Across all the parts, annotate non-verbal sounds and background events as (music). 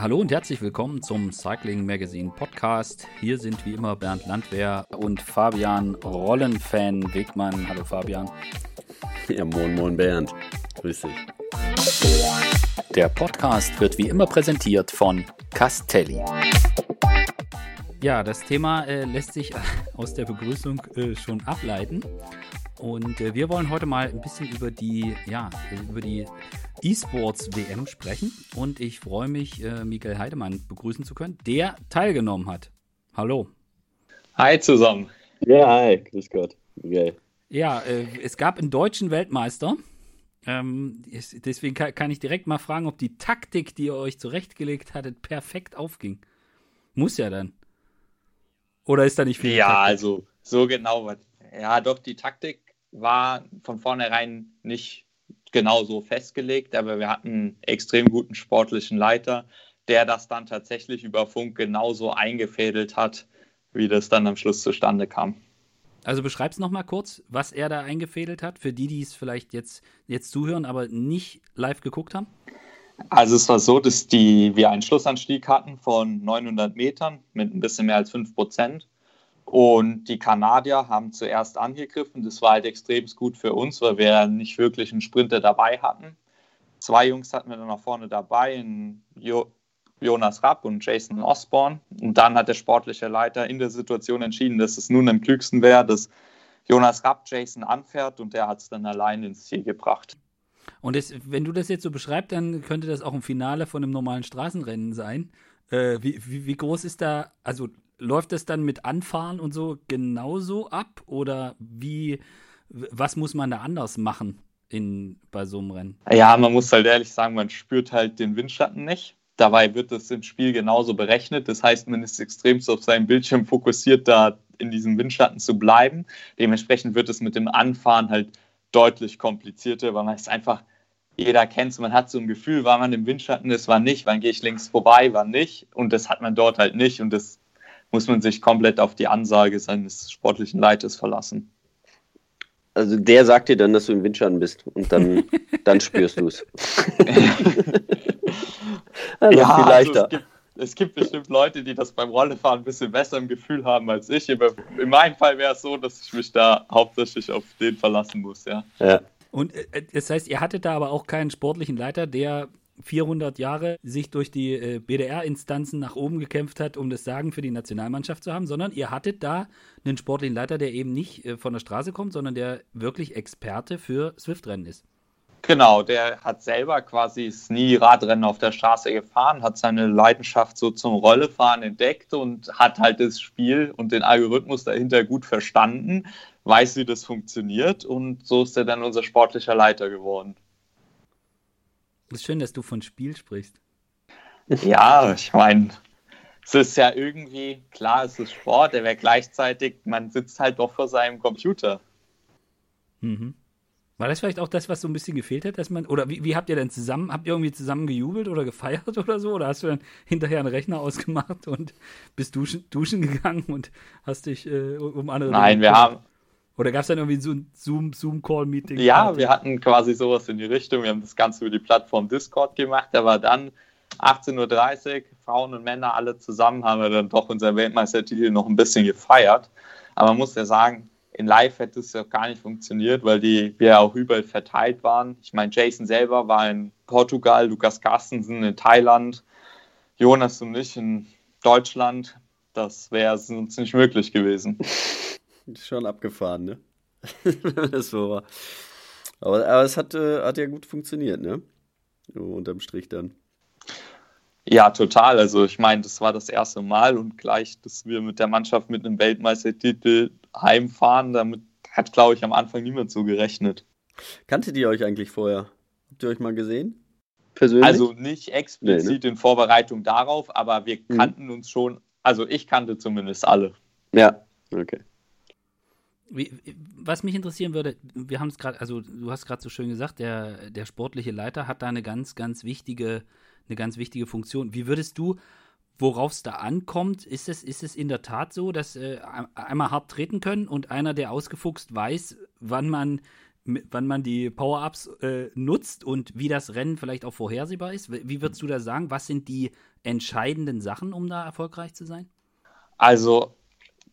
Hallo und herzlich willkommen zum Cycling Magazine Podcast. Hier sind wie immer Bernd Landwehr und Fabian Rollenfan Wegmann. Hallo Fabian. Ja, moin, moin Bernd. Grüß dich. Der Podcast wird wie immer präsentiert von Castelli. Ja, das Thema äh, lässt sich (laughs) aus der Begrüßung äh, schon ableiten. Und äh, wir wollen heute mal ein bisschen über die, ja, über die E-Sports WM sprechen. Und ich freue mich, äh, Michael Heidemann begrüßen zu können, der teilgenommen hat. Hallo. Hi zusammen. Ja, hi, grüß Gott. Geil. Ja, äh, es gab einen deutschen Weltmeister. Ähm, ist, deswegen kann, kann, ich direkt mal fragen, ob die Taktik, die ihr euch zurechtgelegt hattet, perfekt aufging. Muss ja dann. Oder ist da nicht viel? Ja, Taktik? also so genau. Ja, doch, die Taktik war von vornherein nicht genau so festgelegt, aber wir hatten einen extrem guten sportlichen Leiter, der das dann tatsächlich über Funk genauso eingefädelt hat, wie das dann am Schluss zustande kam. Also beschreib's noch mal kurz, was er da eingefädelt hat, für die, die es vielleicht jetzt, jetzt zuhören, aber nicht live geguckt haben. Also es war so, dass die, wir einen Schlussanstieg hatten von 900 Metern mit ein bisschen mehr als 5 Prozent. Und die Kanadier haben zuerst angegriffen. Das war halt extrem gut für uns, weil wir nicht wirklich einen Sprinter dabei hatten. Zwei Jungs hatten wir dann nach vorne dabei, jo Jonas Rapp und Jason Osborne. Und dann hat der sportliche Leiter in der Situation entschieden, dass es nun am klügsten wäre, dass Jonas Rapp Jason anfährt und der hat es dann allein ins Ziel gebracht. Und das, wenn du das jetzt so beschreibst, dann könnte das auch ein Finale von einem normalen Straßenrennen sein. Äh, wie, wie, wie, groß ist da, also läuft das dann mit Anfahren und so genauso ab? Oder wie, was muss man da anders machen in, bei so einem Rennen? Ja, man muss halt ehrlich sagen, man spürt halt den Windschatten nicht. Dabei wird das im Spiel genauso berechnet. Das heißt, man ist extremst auf seinem Bildschirm fokussiert, da in diesem Windschatten zu bleiben. Dementsprechend wird es mit dem Anfahren halt deutlich komplizierter, weil man es einfach, jeder kennt es, man hat so ein Gefühl, war man im Windschatten ist, war nicht, wann gehe ich links vorbei, war nicht. Und das hat man dort halt nicht. Und das muss man sich komplett auf die Ansage seines sportlichen Leiters verlassen. Also der sagt dir dann, dass du im Windschatten bist und dann, (laughs) dann spürst du es. (laughs) ja, viel leichter. Also es, gibt, es, gibt, bestimmt Leute, die das beim Rollefahren ein bisschen besser im Gefühl haben als ich. Aber in meinem Fall wäre es so, dass ich mich da hauptsächlich auf den verlassen muss, ja. ja. Und äh, das heißt, ihr hattet da aber auch keinen sportlichen Leiter, der 400 Jahre sich durch die äh, BDR-Instanzen nach oben gekämpft hat, um das Sagen für die Nationalmannschaft zu haben, sondern ihr hattet da einen sportlichen Leiter, der eben nicht äh, von der Straße kommt, sondern der wirklich Experte für Swift-Rennen ist. Genau, der hat selber quasi nie Radrennen auf der Straße gefahren, hat seine Leidenschaft so zum Rollefahren entdeckt und hat halt das Spiel und den Algorithmus dahinter gut verstanden, weiß, wie das funktioniert und so ist er dann unser sportlicher Leiter geworden. Es ist schön, dass du von Spiel sprichst. Ja, ich meine, es ist ja irgendwie, klar, es ist Sport, aber gleichzeitig, man sitzt halt doch vor seinem Computer. Mhm. War das vielleicht auch das, was so ein bisschen gefehlt hat, dass man, oder wie, wie habt ihr denn zusammen, habt ihr irgendwie zusammen gejubelt oder gefeiert oder so? Oder hast du dann hinterher einen Rechner ausgemacht und bist duschen, duschen gegangen und hast dich äh, um andere. Nein, wir haben, oder gab es dann irgendwie so ein Zoom-Call-Meeting? ja, wir hatten quasi sowas in die Richtung. Wir haben das Ganze über die Plattform Discord gemacht, aber dann 18.30 Uhr, Frauen und Männer alle zusammen, haben wir dann doch unser Weltmeistertitel noch ein bisschen gefeiert. Aber man muss ja sagen, in Live hätte es ja gar nicht funktioniert, weil die wir ja auch überall verteilt waren. Ich meine, Jason selber war in Portugal, Lukas Carstensen in Thailand, Jonas und ich in Deutschland. Das wäre uns nicht möglich gewesen. (laughs) Schon abgefahren, ne? (laughs) das so war. Aber, aber es hat, äh, hat ja gut funktioniert, ne? So, unterm Strich dann. Ja, total. Also ich meine, das war das erste Mal und gleich, dass wir mit der Mannschaft mit einem Weltmeistertitel heimfahren, damit hat, glaube ich, am Anfang niemand so gerechnet. Kanntet ihr euch eigentlich vorher? Habt ihr euch mal gesehen? Persönlich? Also nicht explizit nee, ne? in Vorbereitung darauf, aber wir hm. kannten mhm. uns schon, also ich kannte zumindest alle. Ja, okay. Wie, was mich interessieren würde, wir haben es gerade, also du hast gerade so schön gesagt, der, der sportliche Leiter hat da eine ganz, ganz wichtige, eine ganz wichtige Funktion. Wie würdest du, worauf es da ankommt, ist es, ist es in der Tat so, dass äh, einmal hart treten können und einer, der ausgefuchst weiß, wann man wann man die Power-Ups äh, nutzt und wie das Rennen vielleicht auch vorhersehbar ist? Wie würdest du da sagen? Was sind die entscheidenden Sachen, um da erfolgreich zu sein? Also,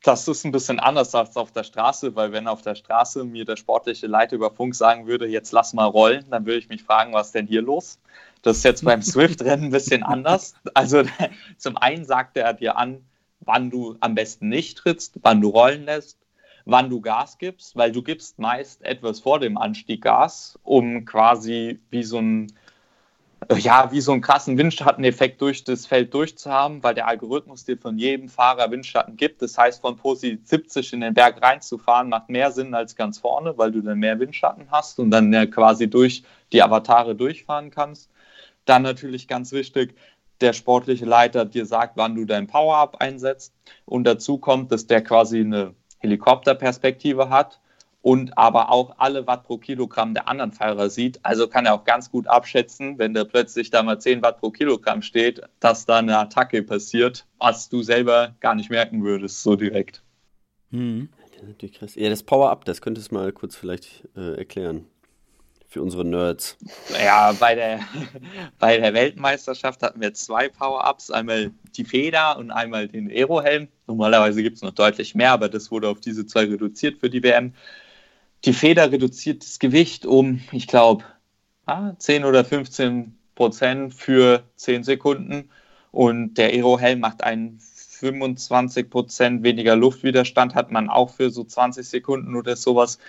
das ist ein bisschen anders als auf der Straße, weil wenn auf der Straße mir der sportliche Leiter über Funk sagen würde, jetzt lass mal rollen, dann würde ich mich fragen, was ist denn hier los? Das ist jetzt beim (laughs) Swift-Rennen ein bisschen anders. Also (laughs) zum einen sagt er dir an, wann du am besten nicht trittst, wann du rollen lässt, wann du Gas gibst, weil du gibst meist etwas vor dem Anstieg Gas, um quasi wie so ein ja, wie so einen krassen Windschatteneffekt durch das Feld durchzuhaben, weil der Algorithmus dir von jedem Fahrer Windschatten gibt. Das heißt, von Posi 70 in den Berg reinzufahren, macht mehr Sinn als ganz vorne, weil du dann mehr Windschatten hast und dann ja quasi durch die Avatare durchfahren kannst. Dann natürlich ganz wichtig, der sportliche Leiter dir sagt, wann du dein Power-Up einsetzt. Und dazu kommt, dass der quasi eine Helikopterperspektive hat und aber auch alle Watt pro Kilogramm der anderen Fahrer sieht. Also kann er auch ganz gut abschätzen, wenn da plötzlich da mal 10 Watt pro Kilogramm steht, dass da eine Attacke passiert, was du selber gar nicht merken würdest, so direkt. Hm. Ja, das Power-Up, das könntest du mal kurz vielleicht äh, erklären für unsere Nerds. Ja, bei der, (laughs) bei der Weltmeisterschaft hatten wir zwei Power-Ups, einmal die Feder und einmal den Aerohelm. Normalerweise gibt es noch deutlich mehr, aber das wurde auf diese zwei reduziert für die WM. Die Feder reduziert das Gewicht um, ich glaube, 10 ah, oder 15 Prozent für 10 Sekunden und der Aerohelm macht einen 25 Prozent weniger Luftwiderstand, hat man auch für so 20 Sekunden oder sowas.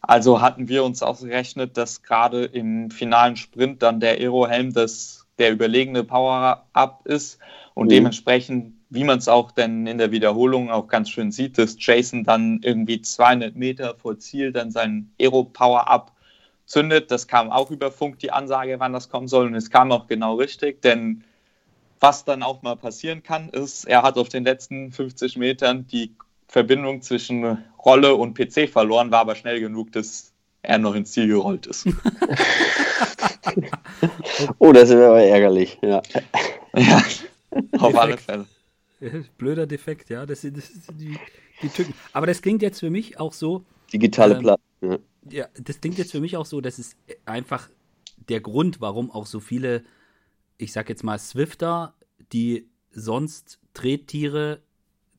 Also hatten wir uns ausgerechnet, dass gerade im finalen Sprint dann der Aerohelm das, der überlegene Power-Up ist und mhm. dementsprechend, wie man es auch dann in der Wiederholung auch ganz schön sieht, dass Jason dann irgendwie 200 Meter vor Ziel dann sein Aero-Power-Up zündet. Das kam auch über Funk die Ansage, wann das kommen soll und es kam auch genau richtig, denn was dann auch mal passieren kann, ist, er hat auf den letzten 50 Metern die Verbindung zwischen Rolle und PC verloren, war aber schnell genug, dass er noch ins Ziel gerollt ist. (laughs) oh, das wäre aber ärgerlich, ja. ja, auf alle Fälle. (laughs) Blöder Defekt, ja. Das sind, das sind die, die Tücken. Aber das klingt jetzt für mich auch so. Digitale ähm, Platten. Ja. ja, das klingt jetzt für mich auch so, dass es einfach der Grund, warum auch so viele, ich sag jetzt mal, Swifter, die sonst Trettiere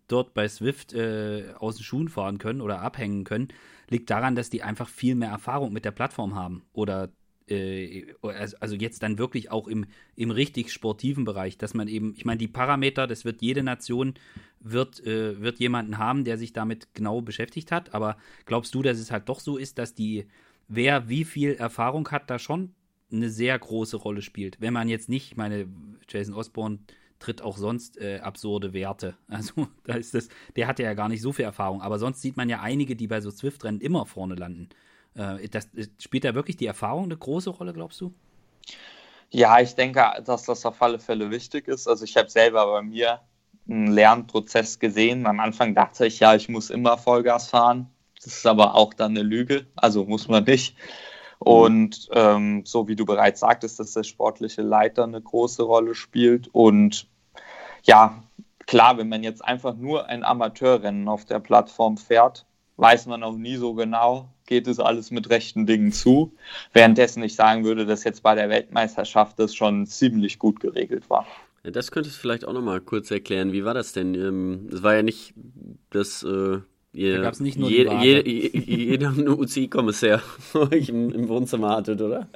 dort bei Swift äh, aus den Schuhen fahren können oder abhängen können, liegt daran, dass die einfach viel mehr Erfahrung mit der Plattform haben. Oder äh, also jetzt dann wirklich auch im, im richtig sportiven Bereich, dass man eben, ich meine, die Parameter, das wird jede Nation, wird, äh, wird jemanden haben, der sich damit genau beschäftigt hat. Aber glaubst du, dass es halt doch so ist, dass die, wer wie viel Erfahrung hat, da schon eine sehr große Rolle spielt? Wenn man jetzt nicht, ich meine, Jason Osborne tritt auch sonst äh, absurde Werte. (laughs) Also da ist das, der hatte ja gar nicht so viel Erfahrung, aber sonst sieht man ja einige, die bei so Zwift-Rennen immer vorne landen. Äh, das, spielt da wirklich die Erfahrung eine große Rolle, glaubst du? Ja, ich denke, dass das auf alle Fälle wichtig ist. Also ich habe selber bei mir einen Lernprozess gesehen. Am Anfang dachte ich, ja, ich muss immer Vollgas fahren. Das ist aber auch dann eine Lüge. Also muss man nicht. Und ähm, so wie du bereits sagtest, dass der sportliche Leiter eine große Rolle spielt. Und ja, klar, wenn man jetzt einfach nur ein Amateurrennen auf der Plattform fährt, weiß man auch nie so genau, geht es alles mit rechten Dingen zu. Währenddessen ich sagen würde, dass jetzt bei der Weltmeisterschaft das schon ziemlich gut geregelt war. Das könntest du vielleicht auch nochmal kurz erklären. Wie war das denn? Ähm, es war ja nicht das äh, Ihr, da gab es nicht nur je, je, je, jeder (laughs) UCI-Kommissar (laughs) euch im, im, Wohnzimmer hattet, oder?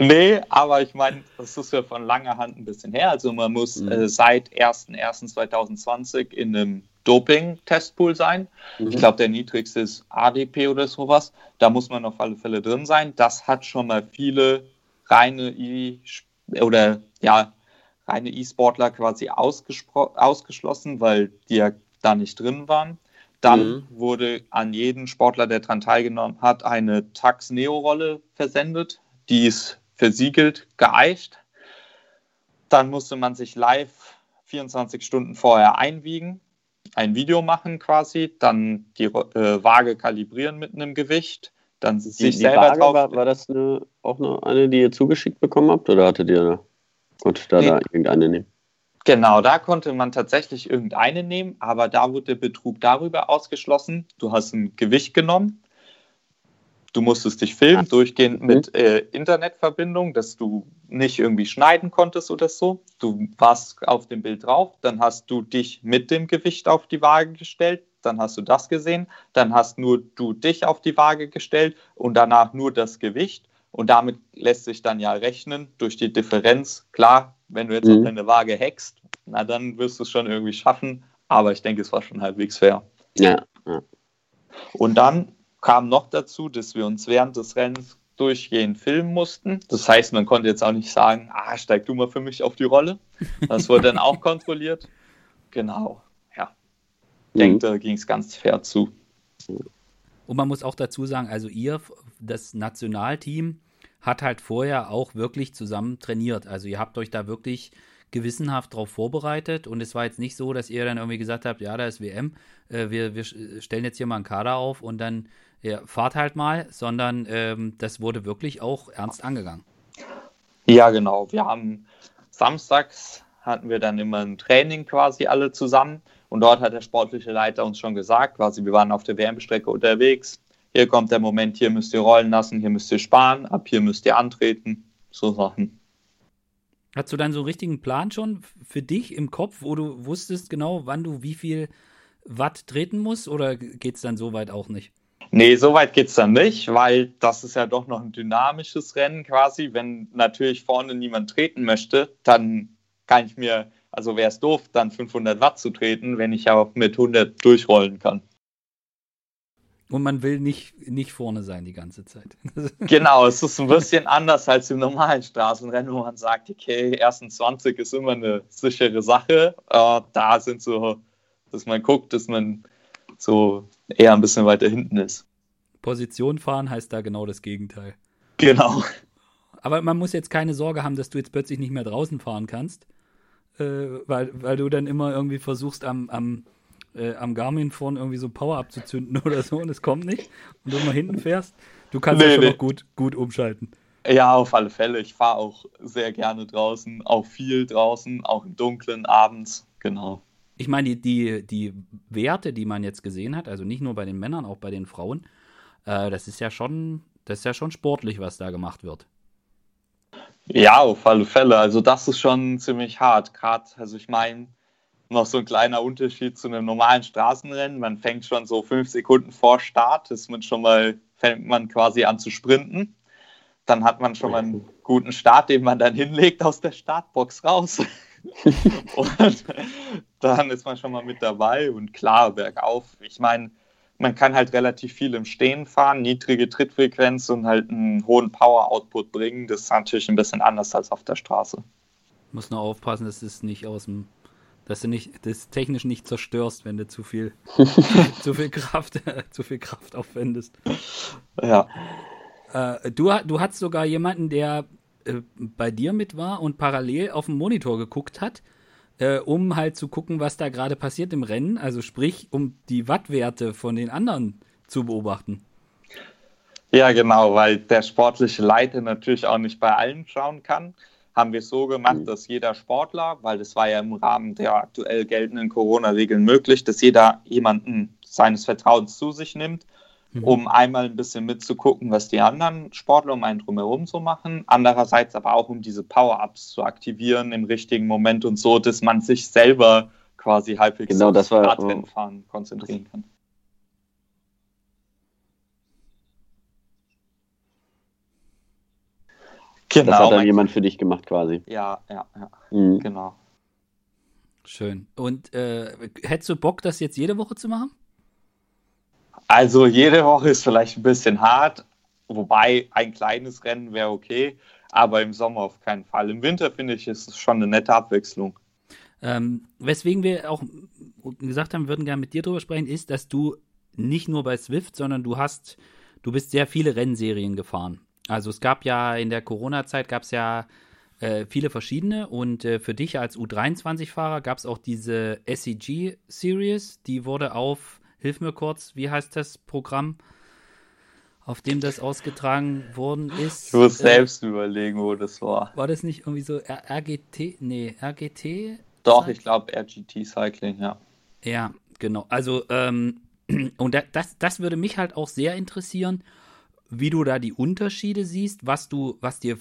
Nee, aber ich meine, das ist ja von langer Hand ein bisschen her. Also man muss mhm. äh, seit 01.01.2020 in einem Doping-Testpool sein. Mhm. Ich glaube, der niedrigste ist ADP oder sowas. Da muss man auf alle Fälle drin sein. Das hat schon mal viele reine I oder ja, reine E-Sportler quasi ausgeschlossen, weil die ja da nicht drin waren. Dann mhm. wurde an jeden Sportler, der daran teilgenommen hat, eine Tax-Neo-Rolle versendet. Die ist versiegelt, geeicht. Dann musste man sich live 24 Stunden vorher einwiegen, ein Video machen quasi, dann die äh, Waage kalibrieren mit einem Gewicht, dann die, sich die selber Waage drauf. War, war das eine, auch eine, eine, die ihr zugeschickt bekommen habt oder hattet ihr gut da, nee. da irgendeine nehmen? Genau, da konnte man tatsächlich irgendeine nehmen, aber da wurde der Betrug darüber ausgeschlossen. Du hast ein Gewicht genommen, Du musstest dich filmen, durchgehend mit mhm. äh, Internetverbindung, dass du nicht irgendwie schneiden konntest oder so. Du warst auf dem Bild drauf, dann hast du dich mit dem Gewicht auf die Waage gestellt, dann hast du das gesehen, dann hast nur du dich auf die Waage gestellt und danach nur das Gewicht. Und damit lässt sich dann ja rechnen durch die Differenz. Klar, wenn du jetzt mhm. auf deine Waage hackst, na dann wirst du es schon irgendwie schaffen. Aber ich denke, es war schon halbwegs fair. Ja. ja. Und dann kam noch dazu, dass wir uns während des Rennens durchgehend filmen mussten. Das heißt, man konnte jetzt auch nicht sagen, ah, steig du mal für mich auf die Rolle. Das wurde dann auch (laughs) kontrolliert. Genau, ja. Ich denke, da ging es ganz fair zu. Und man muss auch dazu sagen, also ihr, das Nationalteam, hat halt vorher auch wirklich zusammen trainiert. Also ihr habt euch da wirklich gewissenhaft darauf vorbereitet und es war jetzt nicht so, dass ihr dann irgendwie gesagt habt, ja, da ist WM, äh, wir, wir stellen jetzt hier mal einen Kader auf und dann ja, fahrt halt mal, sondern ähm, das wurde wirklich auch ernst angegangen. Ja, genau. Wir haben samstags hatten wir dann immer ein Training quasi alle zusammen und dort hat der sportliche Leiter uns schon gesagt, quasi wir waren auf der WM-Strecke unterwegs. Hier kommt der Moment, hier müsst ihr rollen lassen, hier müsst ihr sparen, ab hier müsst ihr antreten, so Sachen. Hast du dann so einen richtigen Plan schon für dich im Kopf, wo du wusstest genau, wann du wie viel Watt treten musst oder geht es dann so weit auch nicht? Nee, so weit geht es dann nicht, weil das ist ja doch noch ein dynamisches Rennen quasi. Wenn natürlich vorne niemand treten möchte, dann kann ich mir, also wäre es doof, dann 500 Watt zu treten, wenn ich auch mit 100 durchrollen kann. Und man will nicht, nicht vorne sein die ganze Zeit. (laughs) genau, es ist ein bisschen anders als im normalen Straßenrennen, wo man sagt, okay, ersten 20 ist immer eine sichere Sache. Äh, da sind so, dass man guckt, dass man so eher ein bisschen weiter hinten ist. Position fahren heißt da genau das Gegenteil. Genau. Aber man muss jetzt keine Sorge haben, dass du jetzt plötzlich nicht mehr draußen fahren kannst, äh, weil, weil du dann immer irgendwie versuchst, am, am äh, am Garmin vorne irgendwie so Power abzuzünden (laughs) oder so und es kommt nicht und du mal hinten fährst. Du kannst nee, ja schon nee. noch gut, gut umschalten. Ja, auf alle Fälle. Ich fahre auch sehr gerne draußen, auch viel draußen, auch im Dunkeln, abends, genau. Ich meine, die, die, die Werte, die man jetzt gesehen hat, also nicht nur bei den Männern, auch bei den Frauen, äh, das ist ja schon, das ist ja schon sportlich, was da gemacht wird. Ja, auf alle Fälle. Also das ist schon ziemlich hart. Gerade, also ich meine, noch so ein kleiner Unterschied zu einem normalen Straßenrennen. Man fängt schon so fünf Sekunden vor Start, ist man schon mal, fängt man quasi an zu sprinten. Dann hat man schon mal einen guten Start, den man dann hinlegt aus der Startbox raus. (laughs) und dann ist man schon mal mit dabei und klar, bergauf. Ich meine, man kann halt relativ viel im Stehen fahren, niedrige Trittfrequenz und halt einen hohen Power-Output bringen. Das ist natürlich ein bisschen anders als auf der Straße. Muss nur aufpassen, dass es nicht aus dem dass du nicht das technisch nicht zerstörst, wenn du zu viel (laughs) zu viel Kraft (laughs) zu viel Kraft aufwendest. Ja. Äh, du, du hattest sogar jemanden, der äh, bei dir mit war und parallel auf dem Monitor geguckt hat, äh, um halt zu gucken, was da gerade passiert im Rennen. Also sprich, um die Wattwerte von den anderen zu beobachten. Ja, genau, weil der sportliche Leiter natürlich auch nicht bei allen schauen kann haben wir es so gemacht, mhm. dass jeder Sportler, weil das war ja im Rahmen der aktuell geltenden Corona-Regeln möglich, dass jeder jemanden seines Vertrauens zu sich nimmt, mhm. um einmal ein bisschen mitzugucken, was die anderen Sportler um einen drumherum so machen. Andererseits aber auch, um diese Power-Ups zu aktivieren im richtigen Moment und so, dass man sich selber quasi halbwegs genau, das war, Radrennenfahren konzentrieren kann. Genau. Das hat dann jemand für dich gemacht quasi. Ja, ja, ja. Mhm. Genau. Schön. Und äh, hättest du Bock, das jetzt jede Woche zu machen? Also jede Woche ist vielleicht ein bisschen hart, wobei ein kleines Rennen wäre okay, aber im Sommer auf keinen Fall. Im Winter finde ich, ist es schon eine nette Abwechslung. Ähm, weswegen wir auch gesagt haben, wir würden gerne mit dir drüber sprechen, ist, dass du nicht nur bei Swift, sondern du hast, du bist sehr viele Rennserien gefahren. Also es gab ja in der Corona-Zeit gab es ja äh, viele verschiedene und äh, für dich als U23-Fahrer gab es auch diese SEG-Series, die wurde auf, hilf mir kurz, wie heißt das Programm, auf dem das ausgetragen worden ist? Ich muss äh, selbst überlegen, wo das war. War das nicht irgendwie so R RGT? Nee, RGT? Doch, ich glaube RGT Cycling, ja. Ja, genau. Also, ähm, (clears throat) und das, das würde mich halt auch sehr interessieren, wie du da die Unterschiede siehst, was du, was dir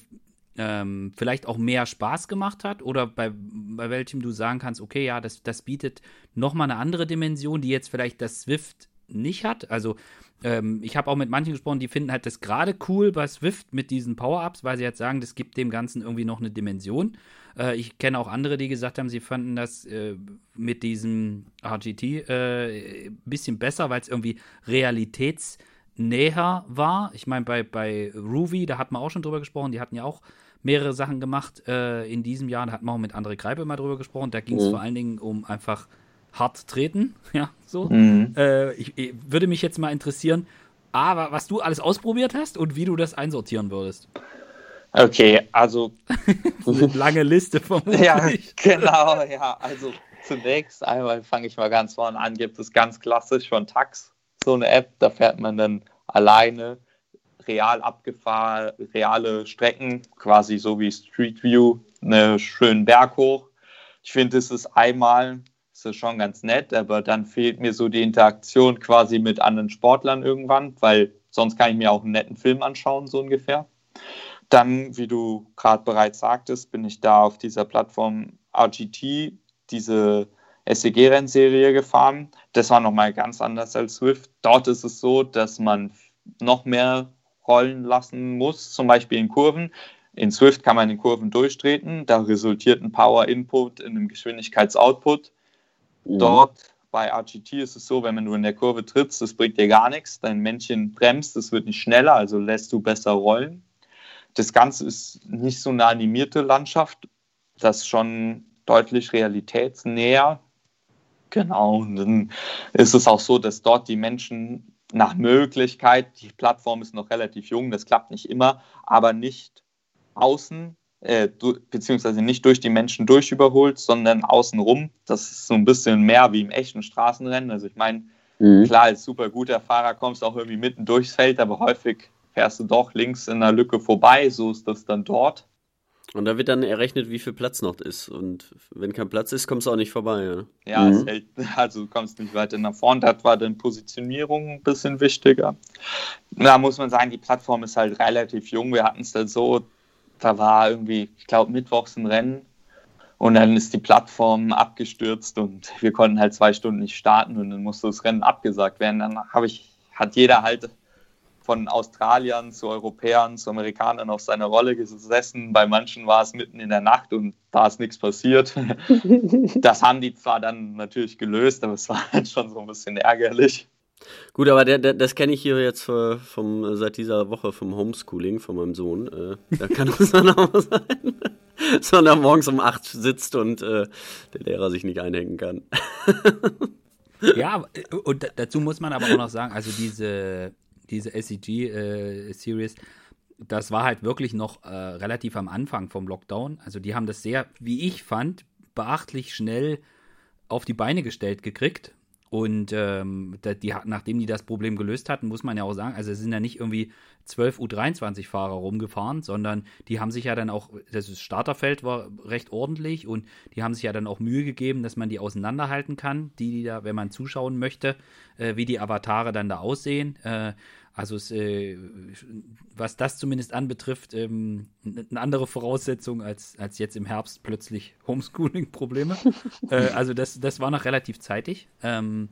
ähm, vielleicht auch mehr Spaß gemacht hat oder bei, bei welchem du sagen kannst, okay, ja, das, das bietet nochmal eine andere Dimension, die jetzt vielleicht das Swift nicht hat. Also ähm, ich habe auch mit manchen gesprochen, die finden halt das gerade cool bei Swift mit diesen Power-Ups, weil sie jetzt sagen, das gibt dem Ganzen irgendwie noch eine Dimension. Äh, ich kenne auch andere, die gesagt haben, sie fanden das äh, mit diesem RGT äh, ein bisschen besser, weil es irgendwie realitätsnäher war. Ich meine, bei, bei Ruby, da hat man auch schon drüber gesprochen, die hatten ja auch mehrere Sachen gemacht äh, in diesem Jahr. Da hat man auch mit André Greipe mal drüber gesprochen. Da ging es mhm. vor allen Dingen um einfach hart treten. (laughs) Ja, so. Mhm. Äh, ich, ich, würde mich jetzt mal interessieren, A, was du alles ausprobiert hast und wie du das einsortieren würdest. Okay, also. (laughs) lange Liste vermutlich. Ja, genau, ja. Also zunächst einmal fange ich mal ganz vorne an, gibt es ganz klassisch von Tax so eine App, da fährt man dann alleine real abgefahren, reale Strecken, quasi so wie Street View, einen schönen Berg hoch. Ich finde, es ist einmal, ist schon ganz nett, aber dann fehlt mir so die Interaktion quasi mit anderen Sportlern irgendwann, weil sonst kann ich mir auch einen netten Film anschauen, so ungefähr. Dann, wie du gerade bereits sagtest, bin ich da auf dieser Plattform RGT, diese SEG-Rennserie gefahren. Das war nochmal ganz anders als Swift. Dort ist es so, dass man noch mehr rollen lassen muss, zum Beispiel in Kurven. In Swift kann man in Kurven durchtreten, da resultiert ein Power-Input in einem Geschwindigkeits-Output. Mhm. Dort bei RGT ist es so, wenn man nur in der Kurve trittst, das bringt dir gar nichts. Dein Männchen bremst, es wird nicht schneller, also lässt du besser rollen. Das Ganze ist nicht so eine animierte Landschaft, das ist schon deutlich realitätsnäher. Genau, und dann ist es auch so, dass dort die Menschen nach Möglichkeit, die Plattform ist noch relativ jung, das klappt nicht immer, aber nicht außen, äh, beziehungsweise nicht durch die Menschen durch überholt, sondern außenrum. Das ist so ein bisschen mehr wie im echten Straßenrennen. Also ich meine, mhm. klar, als super guter Fahrer kommst du auch irgendwie mitten durchs Feld, aber häufig fährst du doch links in der Lücke vorbei. So ist das dann dort. Und da wird dann errechnet, wie viel Platz noch ist. Und wenn kein Platz ist, kommst du auch nicht vorbei. Ja, ja mhm. hält, (laughs) also du kommst nicht weiter nach vorn. Das war dann Positionierung ein bisschen wichtiger. Da muss man sagen, die Plattform ist halt relativ jung. Wir hatten es dann so, da war irgendwie, ich glaube, mittwochs ein Rennen. Und dann ist die Plattform abgestürzt und wir konnten halt zwei Stunden nicht starten und dann musste das Rennen abgesagt werden. Dann habe ich, hat jeder halt von Australiern zu Europäern zu Amerikanern auf seine Rolle gesessen. Bei manchen war es mitten in der Nacht und da ist nichts passiert. (laughs) Das haben die zwar dann natürlich gelöst, aber es war halt schon so ein bisschen ärgerlich. Gut, aber der, der, das kenne ich hier jetzt vom, seit dieser Woche vom Homeschooling von meinem Sohn. Äh, da kann es (laughs) dann auch sein, sondern morgens um 8 sitzt und äh, der Lehrer sich nicht einhängen kann. (laughs) ja, und dazu muss man aber auch noch sagen, also diese diese SEG-Series, äh, das war halt wirklich noch äh, relativ am Anfang vom Lockdown. Also die haben das sehr, wie ich fand, beachtlich schnell auf die Beine gestellt gekriegt. Und ähm, die, nachdem die das Problem gelöst hatten, muss man ja auch sagen, also es sind ja nicht irgendwie 12 U23-Fahrer rumgefahren, sondern die haben sich ja dann auch, das Starterfeld war recht ordentlich und die haben sich ja dann auch Mühe gegeben, dass man die auseinanderhalten kann, die, die da, wenn man zuschauen möchte, äh, wie die Avatare dann da aussehen. Äh, also es, äh, was das zumindest anbetrifft, ähm, eine andere Voraussetzung als, als jetzt im Herbst plötzlich Homeschooling-Probleme. (laughs) äh, also das, das war noch relativ zeitig. Ähm,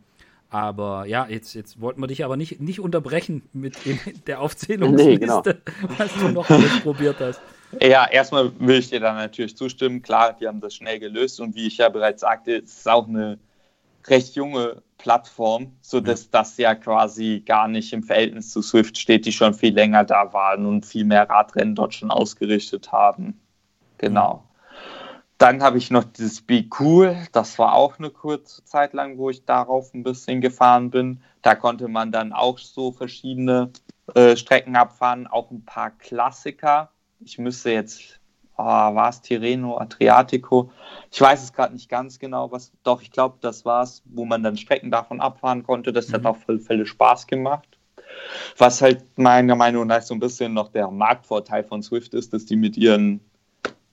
aber ja, jetzt, jetzt wollten wir dich aber nicht, nicht unterbrechen mit (laughs) der Aufzählungsliste, nee, genau. was du noch alles probiert hast. Ja, erstmal will ich dir da natürlich zustimmen. Klar, die haben das schnell gelöst und wie ich ja bereits sagte, es ist auch eine recht junge Plattform, sodass ja. das ja quasi gar nicht im Verhältnis zu Swift steht, die schon viel länger da waren und viel mehr Radrennen dort schon ausgerichtet haben. Genau. Dann habe ich noch dieses Be Cool, das war auch eine kurze Zeit lang, wo ich darauf ein bisschen gefahren bin. Da konnte man dann auch so verschiedene äh, Strecken abfahren, auch ein paar Klassiker. Ich müsste jetzt oh, war es Tirreno, Adriatico? Ich weiß es gerade nicht ganz genau, was, doch, ich glaube, das war es, wo man dann Strecken davon abfahren konnte. Das mhm. hat auf alle Fälle Spaß gemacht. Was halt meiner Meinung nach so ein bisschen noch der Marktvorteil von Swift ist, dass die mit ihren,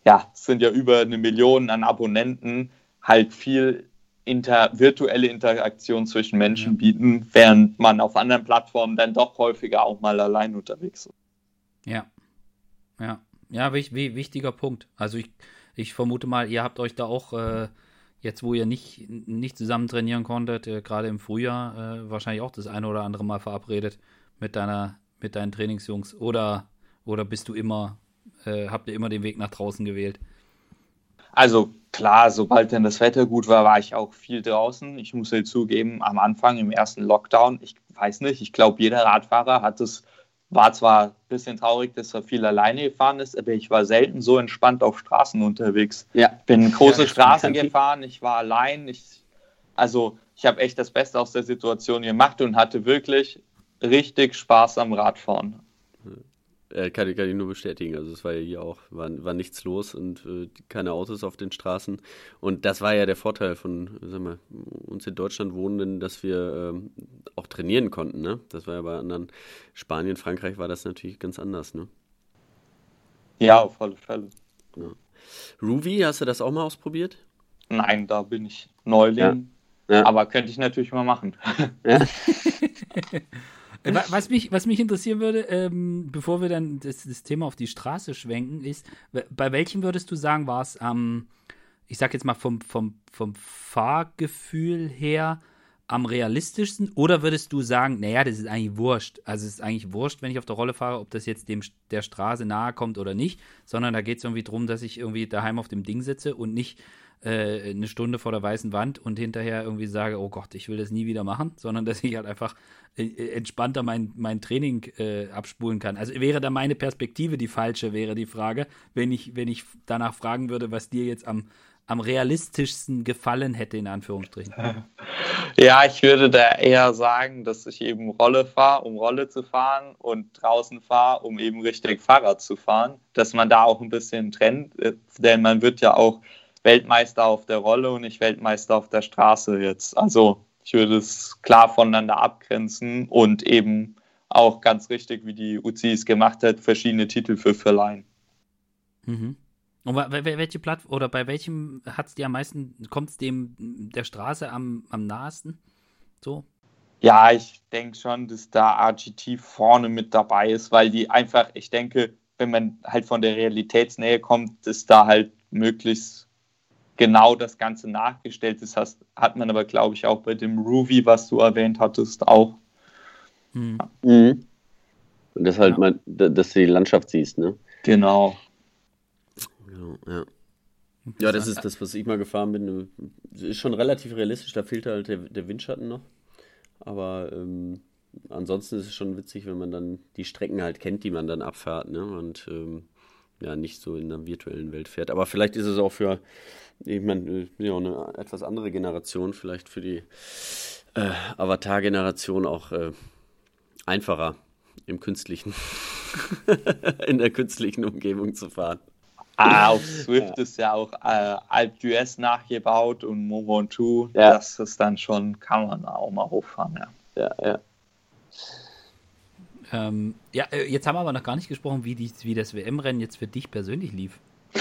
ja, es sind ja über eine Million an Abonnenten, halt viel inter virtuelle Interaktion zwischen Menschen ja. bieten, während man auf anderen Plattformen dann doch häufiger auch mal allein unterwegs ist. Ja. Ja. Ja, wichtiger Punkt. Also ich, ich vermute mal, ihr habt euch da auch äh, jetzt, wo ihr nicht, nicht zusammen trainieren konntet, äh, gerade im Frühjahr, äh, wahrscheinlich auch das eine oder andere Mal verabredet mit deiner, mit deinen Trainingsjungs. Oder, oder bist du immer, äh, habt ihr immer den Weg nach draußen gewählt? Also klar, sobald dann das Wetter gut war, war ich auch viel draußen. Ich muss zugeben, am Anfang im ersten Lockdown, ich weiß nicht, ich glaube, jeder Radfahrer hat es, war zwar ein bisschen traurig, dass er viel alleine gefahren ist, aber ich war selten so entspannt auf Straßen unterwegs. Ja. Bin große ja, Straßen gefahren, ich war allein, ich, also ich habe echt das Beste aus der Situation gemacht und hatte wirklich richtig Spaß am Radfahren. Äh, kann, kann ich nur bestätigen. Also es war ja hier auch, war, war nichts los und äh, keine Autos auf den Straßen. Und das war ja der Vorteil von, sag mal, uns in Deutschland Wohnenden, dass wir ähm, auch trainieren konnten. Ne? Das war ja bei anderen, Spanien, Frankreich war das natürlich ganz anders. Ne? Ja, auf alle Fälle. Ja. Ruby, hast du das auch mal ausprobiert? Nein, da bin ich Neuling. Ja. Ja. Aber könnte ich natürlich mal machen. Ja. (laughs) (laughs) Äh, was mich, was mich interessieren würde, ähm, bevor wir dann das, das, Thema auf die Straße schwenken, ist, bei welchem würdest du sagen, war es am, ich sag jetzt mal vom, vom, vom Fahrgefühl her am realistischsten? Oder würdest du sagen, naja, das ist eigentlich wurscht. Also es ist eigentlich wurscht, wenn ich auf der Rolle fahre, ob das jetzt dem der Straße nahe kommt oder nicht, sondern da geht es irgendwie darum, dass ich irgendwie daheim auf dem Ding sitze und nicht äh, eine Stunde vor der weißen Wand und hinterher irgendwie sage, oh Gott, ich will das nie wieder machen, sondern dass ich halt einfach äh, entspannter mein, mein Training äh, abspulen kann. Also wäre da meine Perspektive die falsche, wäre die Frage, wenn ich, wenn ich danach fragen würde, was dir jetzt am, am realistischsten gefallen hätte, in Anführungsstrichen. (laughs) Ja, ich würde da eher sagen, dass ich eben Rolle fahre, um Rolle zu fahren und draußen fahre, um eben richtig Fahrrad zu fahren. Dass man da auch ein bisschen trennt, äh, denn man wird ja auch Weltmeister auf der Rolle und nicht Weltmeister auf der Straße jetzt. Also ich würde es klar voneinander abgrenzen und eben auch ganz richtig, wie die UCI es gemacht hat, verschiedene Titel für verleihen. Mhm. Und welche Plattform oder bei welchem hat es dir am meisten, kommt es dem der Straße am, am nahesten? So? Ja, ich denke schon, dass da RGT vorne mit dabei ist, weil die einfach, ich denke, wenn man halt von der Realitätsnähe kommt, ist da halt möglichst genau das Ganze nachgestellt ist, hast, hat man aber, glaube ich, auch bei dem Ruby, was du erwähnt hattest, auch. Mhm. Mhm. Und das halt ja. mal, dass du die Landschaft siehst, ne? Genau. Ja, ja. ja, das ist das, was ich mal gefahren bin. Ist schon relativ realistisch, da fehlt halt der, der Windschatten noch. Aber ähm, ansonsten ist es schon witzig, wenn man dann die Strecken halt kennt, die man dann abfährt, ne? Und ähm, ja, nicht so in der virtuellen Welt fährt. Aber vielleicht ist es auch für ich meine, ich bin ja auch eine etwas andere Generation, vielleicht für die äh, Avatar-Generation auch äh, einfacher im künstlichen, (laughs) in der künstlichen Umgebung zu fahren. Ah, auf Swift ja. ist ja auch äh, Alp d'Huez nachgebaut und Momo 2. Ja. Das ist dann schon, kann man auch mal hochfahren, ja. Ja, ja. Ähm, ja, äh, jetzt haben wir aber noch gar nicht gesprochen, wie, die, wie das WM-Rennen jetzt für dich persönlich lief. (laughs)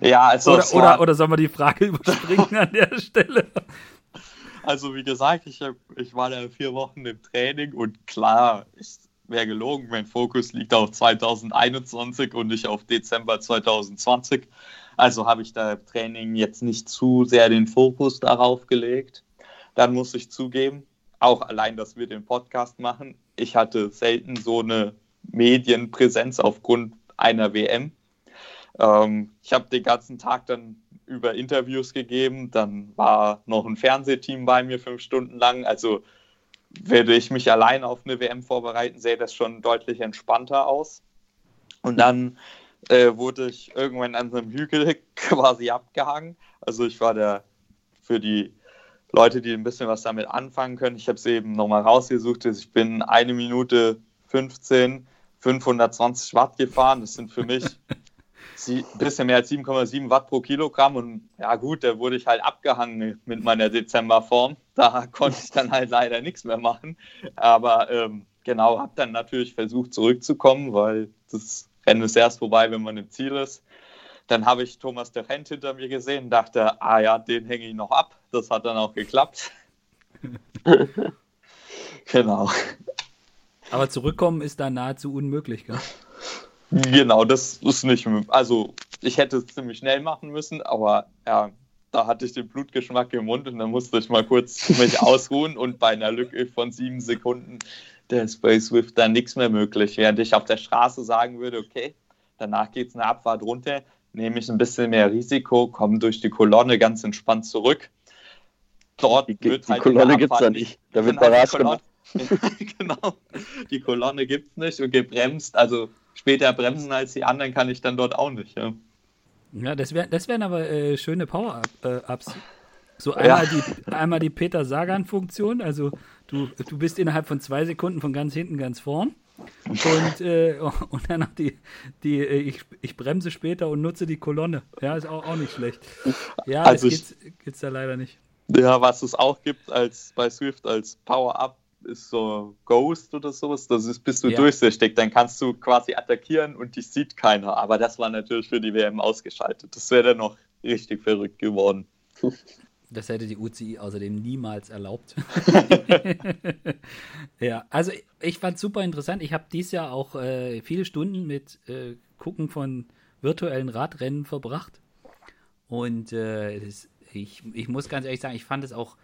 Ja, also. Oder, oder, oder sollen wir die Frage (laughs) überspringen an der Stelle? Also, wie gesagt, ich, hab, ich war da vier Wochen im Training und klar, ich wäre gelogen, mein Fokus liegt auf 2021 und nicht auf Dezember 2020. Also habe ich da im Training jetzt nicht zu sehr den Fokus darauf gelegt. Dann muss ich zugeben, auch allein, dass wir den Podcast machen, ich hatte selten so eine Medienpräsenz aufgrund einer WM. Ähm, ich habe den ganzen Tag dann über Interviews gegeben, dann war noch ein Fernsehteam bei mir fünf Stunden lang. Also würde ich mich allein auf eine WM vorbereiten, sähe das schon deutlich entspannter aus. Und dann äh, wurde ich irgendwann an so einem Hügel (laughs) quasi abgehangen. Also ich war der für die Leute, die ein bisschen was damit anfangen können. Ich habe es eben nochmal rausgesucht. Ich bin eine Minute 15, 520 Watt gefahren. Das sind für mich (laughs) ein bisschen mehr als 7,7 Watt pro Kilogramm und ja gut, da wurde ich halt abgehangen mit meiner Dezemberform. Da (laughs) konnte ich dann halt leider nichts mehr machen. Aber ähm, genau, habe dann natürlich versucht zurückzukommen, weil das Rennen ist erst vorbei, wenn man im Ziel ist. Dann habe ich Thomas de Rent hinter mir gesehen und dachte, ah ja, den hänge ich noch ab. Das hat dann auch geklappt. (laughs) genau. Aber zurückkommen ist da nahezu unmöglich, gell? Genau, das ist nicht. Also, ich hätte es ziemlich schnell machen müssen, aber ja, da hatte ich den Blutgeschmack im Mund und dann musste ich mal kurz mich (laughs) ausruhen und bei einer Lücke von sieben Sekunden der bei Swift dann nichts mehr möglich. Während ich auf der Straße sagen würde, okay, danach geht es eine Abfahrt runter, nehme ich ein bisschen mehr Risiko, komme durch die Kolonne ganz entspannt zurück. Dort die, wird die halt Kolonne gibt es da nicht. Da wird genau, Barrage gemacht. (laughs) genau. Die Kolonne gibt es nicht und gebremst. Also später bremsen als die anderen kann ich dann dort auch nicht. Ja, ja das, wär, das wären aber äh, schöne Power-Ups. Äh, so einmal, ja. die, einmal die Peter Sagan-Funktion, also du, du bist innerhalb von zwei Sekunden von ganz hinten ganz vorn. Und, äh, (laughs) und dann noch die, die äh, ich, ich bremse später und nutze die Kolonne. Ja, ist auch, auch nicht schlecht. Ja, also das gibt es da leider nicht. Ja, was es auch gibt als bei Swift als Power-Up ist so Ghost oder sowas. Das ist, bist du ja. durchsichtig, dann kannst du quasi attackieren und dich sieht keiner. Aber das war natürlich für die WM ausgeschaltet. Das wäre dann noch richtig verrückt geworden. (laughs) Das hätte die UCI außerdem niemals erlaubt. (laughs) ja, also ich fand es super interessant. Ich habe dieses Jahr auch äh, viele Stunden mit äh, Gucken von virtuellen Radrennen verbracht. Und äh, das, ich, ich muss ganz ehrlich sagen, ich fand es auch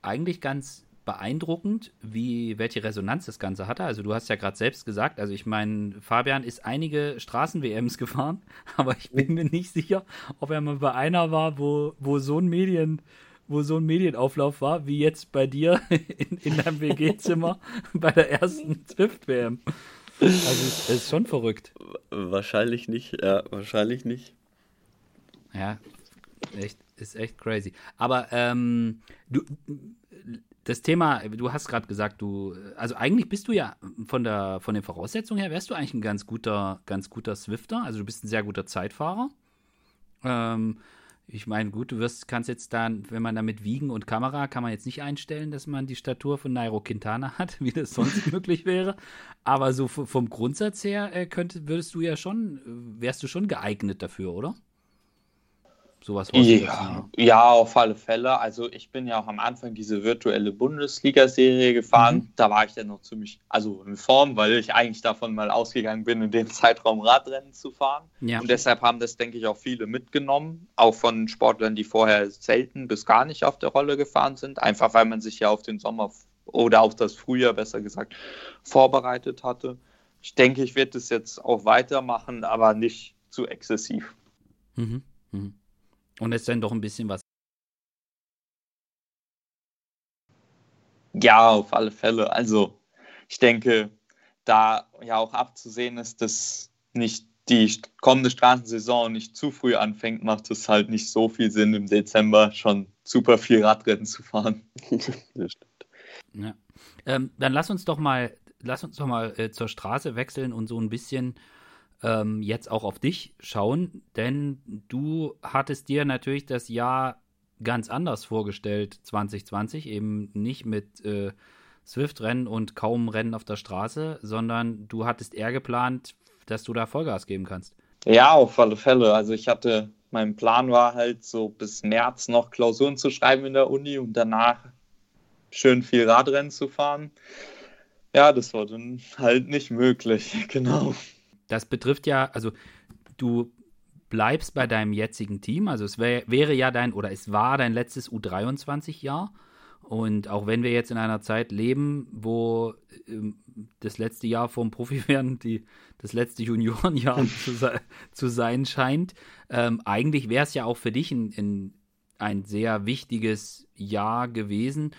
eigentlich ganz beeindruckend, wie welche Resonanz das Ganze hatte. Also du hast ja gerade selbst gesagt, also ich meine, Fabian ist einige Straßen-WMs (laughs) gefahren, aber ich bin mir nicht sicher, ob er mal bei einer war, wo, wo so ein Medien, wo so ein Medienauflauf war, wie jetzt bei dir (laughs) in, in deinem WG-Zimmer (laughs) bei der ersten Zwift-WM. Also es ist schon verrückt. Wahrscheinlich nicht, ja, wahrscheinlich nicht. Ja, echt, ist echt crazy. Aber ähm, du, das Thema, du hast gerade gesagt, du, also eigentlich bist du ja von der, von den Voraussetzungen her, wärst du eigentlich ein ganz guter, ganz guter Swifter. Also du bist ein sehr guter Zeitfahrer. Ähm, ich meine, gut, du wirst, kannst jetzt dann, wenn man damit Wiegen und Kamera, kann man jetzt nicht einstellen, dass man die Statur von Nairo Quintana (laughs) hat, wie das sonst (laughs) möglich wäre. Aber so vom Grundsatz her äh, könnte, würdest du ja schon, wärst du schon geeignet dafür, oder? Sowas ja, ja, auf alle Fälle. Also ich bin ja auch am Anfang diese virtuelle Bundesliga-Serie gefahren. Mhm. Da war ich dann noch ziemlich, also in Form, weil ich eigentlich davon mal ausgegangen bin, in dem (laughs) Zeitraum Radrennen zu fahren. Ja. Und deshalb haben das, denke ich, auch viele mitgenommen, auch von Sportlern, die vorher selten bis gar nicht auf der Rolle gefahren sind. Einfach weil man sich ja auf den Sommer oder auf das Frühjahr, besser gesagt, vorbereitet hatte. Ich denke, ich werde das jetzt auch weitermachen, aber nicht zu exzessiv. Mhm. Mhm. Und es ist dann doch ein bisschen was. Ja, auf alle Fälle. Also, ich denke, da ja auch abzusehen ist, dass nicht die kommende Straßensaison nicht zu früh anfängt, macht es halt nicht so viel Sinn, im Dezember schon super viel Radrennen zu fahren. (laughs) das stimmt. Ja. Ähm, dann lass uns doch mal, lass uns doch mal äh, zur Straße wechseln und so ein bisschen ähm, jetzt auch auf dich schauen, denn du hattest dir natürlich das Jahr ganz anders vorgestellt, 2020, eben nicht mit äh, Swift-Rennen und kaum Rennen auf der Straße, sondern du hattest eher geplant, dass du da Vollgas geben kannst. Ja, auf alle Fälle. Also ich hatte, mein Plan war halt so bis März noch Klausuren zu schreiben in der Uni und danach schön viel Radrennen zu fahren. Ja, das war dann halt nicht möglich, (laughs) genau. Das betrifft ja, also du bleibst bei deinem jetzigen Team, also es wär, wäre ja dein, oder es war dein letztes U23-Jahr. Und auch wenn wir jetzt in einer Zeit leben, wo ähm, das letzte Jahr vom Profi (laughs) werden, die, das letzte Juniorenjahr (laughs) zu, se zu, sein scheint, ähm, eigentlich wäre es ja auch für dich ein, ein, ein sehr wichtiges Jahr gewesen,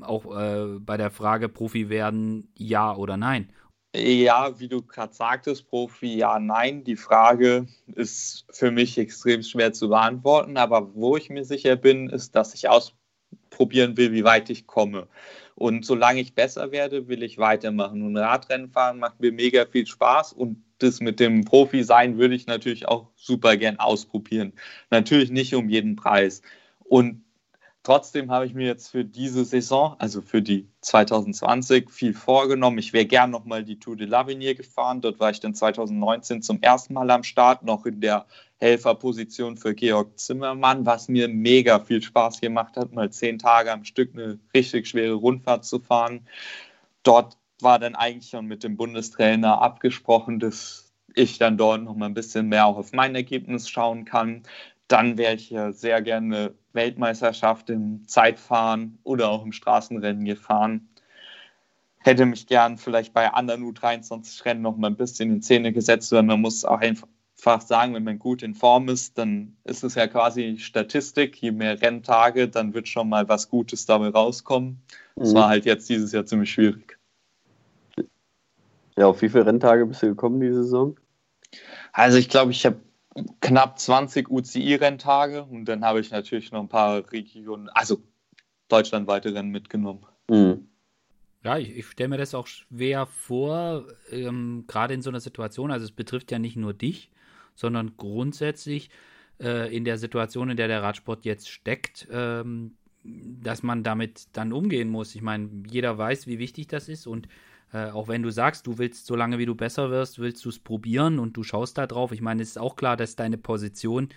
auch äh, bei der Frage Profi werden, ja oder nein. Ja, wie du gerade sagtest, Profi, ja, nein. Die Frage ist für mich extrem schwer zu beantworten, aber wo ich mir sicher bin, ist, dass ich ausprobieren will, wie weit ich komme. Und solange ich besser werde, will ich weitermachen. Und Radrennen fahren macht mir mega viel Spaß und das mit dem Profi sein würde ich natürlich auch super gern ausprobieren. Natürlich nicht um jeden Preis. Und Trotzdem habe ich mir jetzt für diese Saison, also für die 2020, viel vorgenommen. Ich wäre gern nochmal die Tour de l'Avenir gefahren. Dort war ich dann 2019 zum ersten Mal am Start, noch in der Helferposition für Georg Zimmermann, was mir mega viel Spaß gemacht hat, mal zehn Tage am Stück eine richtig schwere Rundfahrt zu fahren. Dort war dann eigentlich schon mit dem Bundestrainer abgesprochen, dass ich dann dort noch mal ein bisschen mehr auch auf mein Ergebnis schauen kann. Dann wäre ich ja sehr gerne Weltmeisterschaft im Zeitfahren oder auch im Straßenrennen gefahren. Hätte mich gern vielleicht bei anderen U23-Rennen noch mal ein bisschen in Szene gesetzt, weil man muss auch einfach sagen, wenn man gut in Form ist, dann ist es ja quasi Statistik. Je mehr Renntage, dann wird schon mal was Gutes dabei rauskommen. Mhm. Das war halt jetzt dieses Jahr ziemlich schwierig. Ja, auf wie viele Renntage bist du gekommen diese Saison? Also ich glaube, ich habe knapp 20 UCI-Renntage und dann habe ich natürlich noch ein paar Regionen, also deutschlandweite Rennen mitgenommen. Mhm. Ja, ich, ich stelle mir das auch schwer vor, ähm, gerade in so einer Situation. Also es betrifft ja nicht nur dich, sondern grundsätzlich äh, in der Situation, in der der Radsport jetzt steckt, ähm, dass man damit dann umgehen muss. Ich meine, jeder weiß, wie wichtig das ist und äh, auch wenn du sagst, du willst, solange wie du besser wirst, willst du es probieren und du schaust da drauf. Ich meine, es ist auch klar, dass deine Position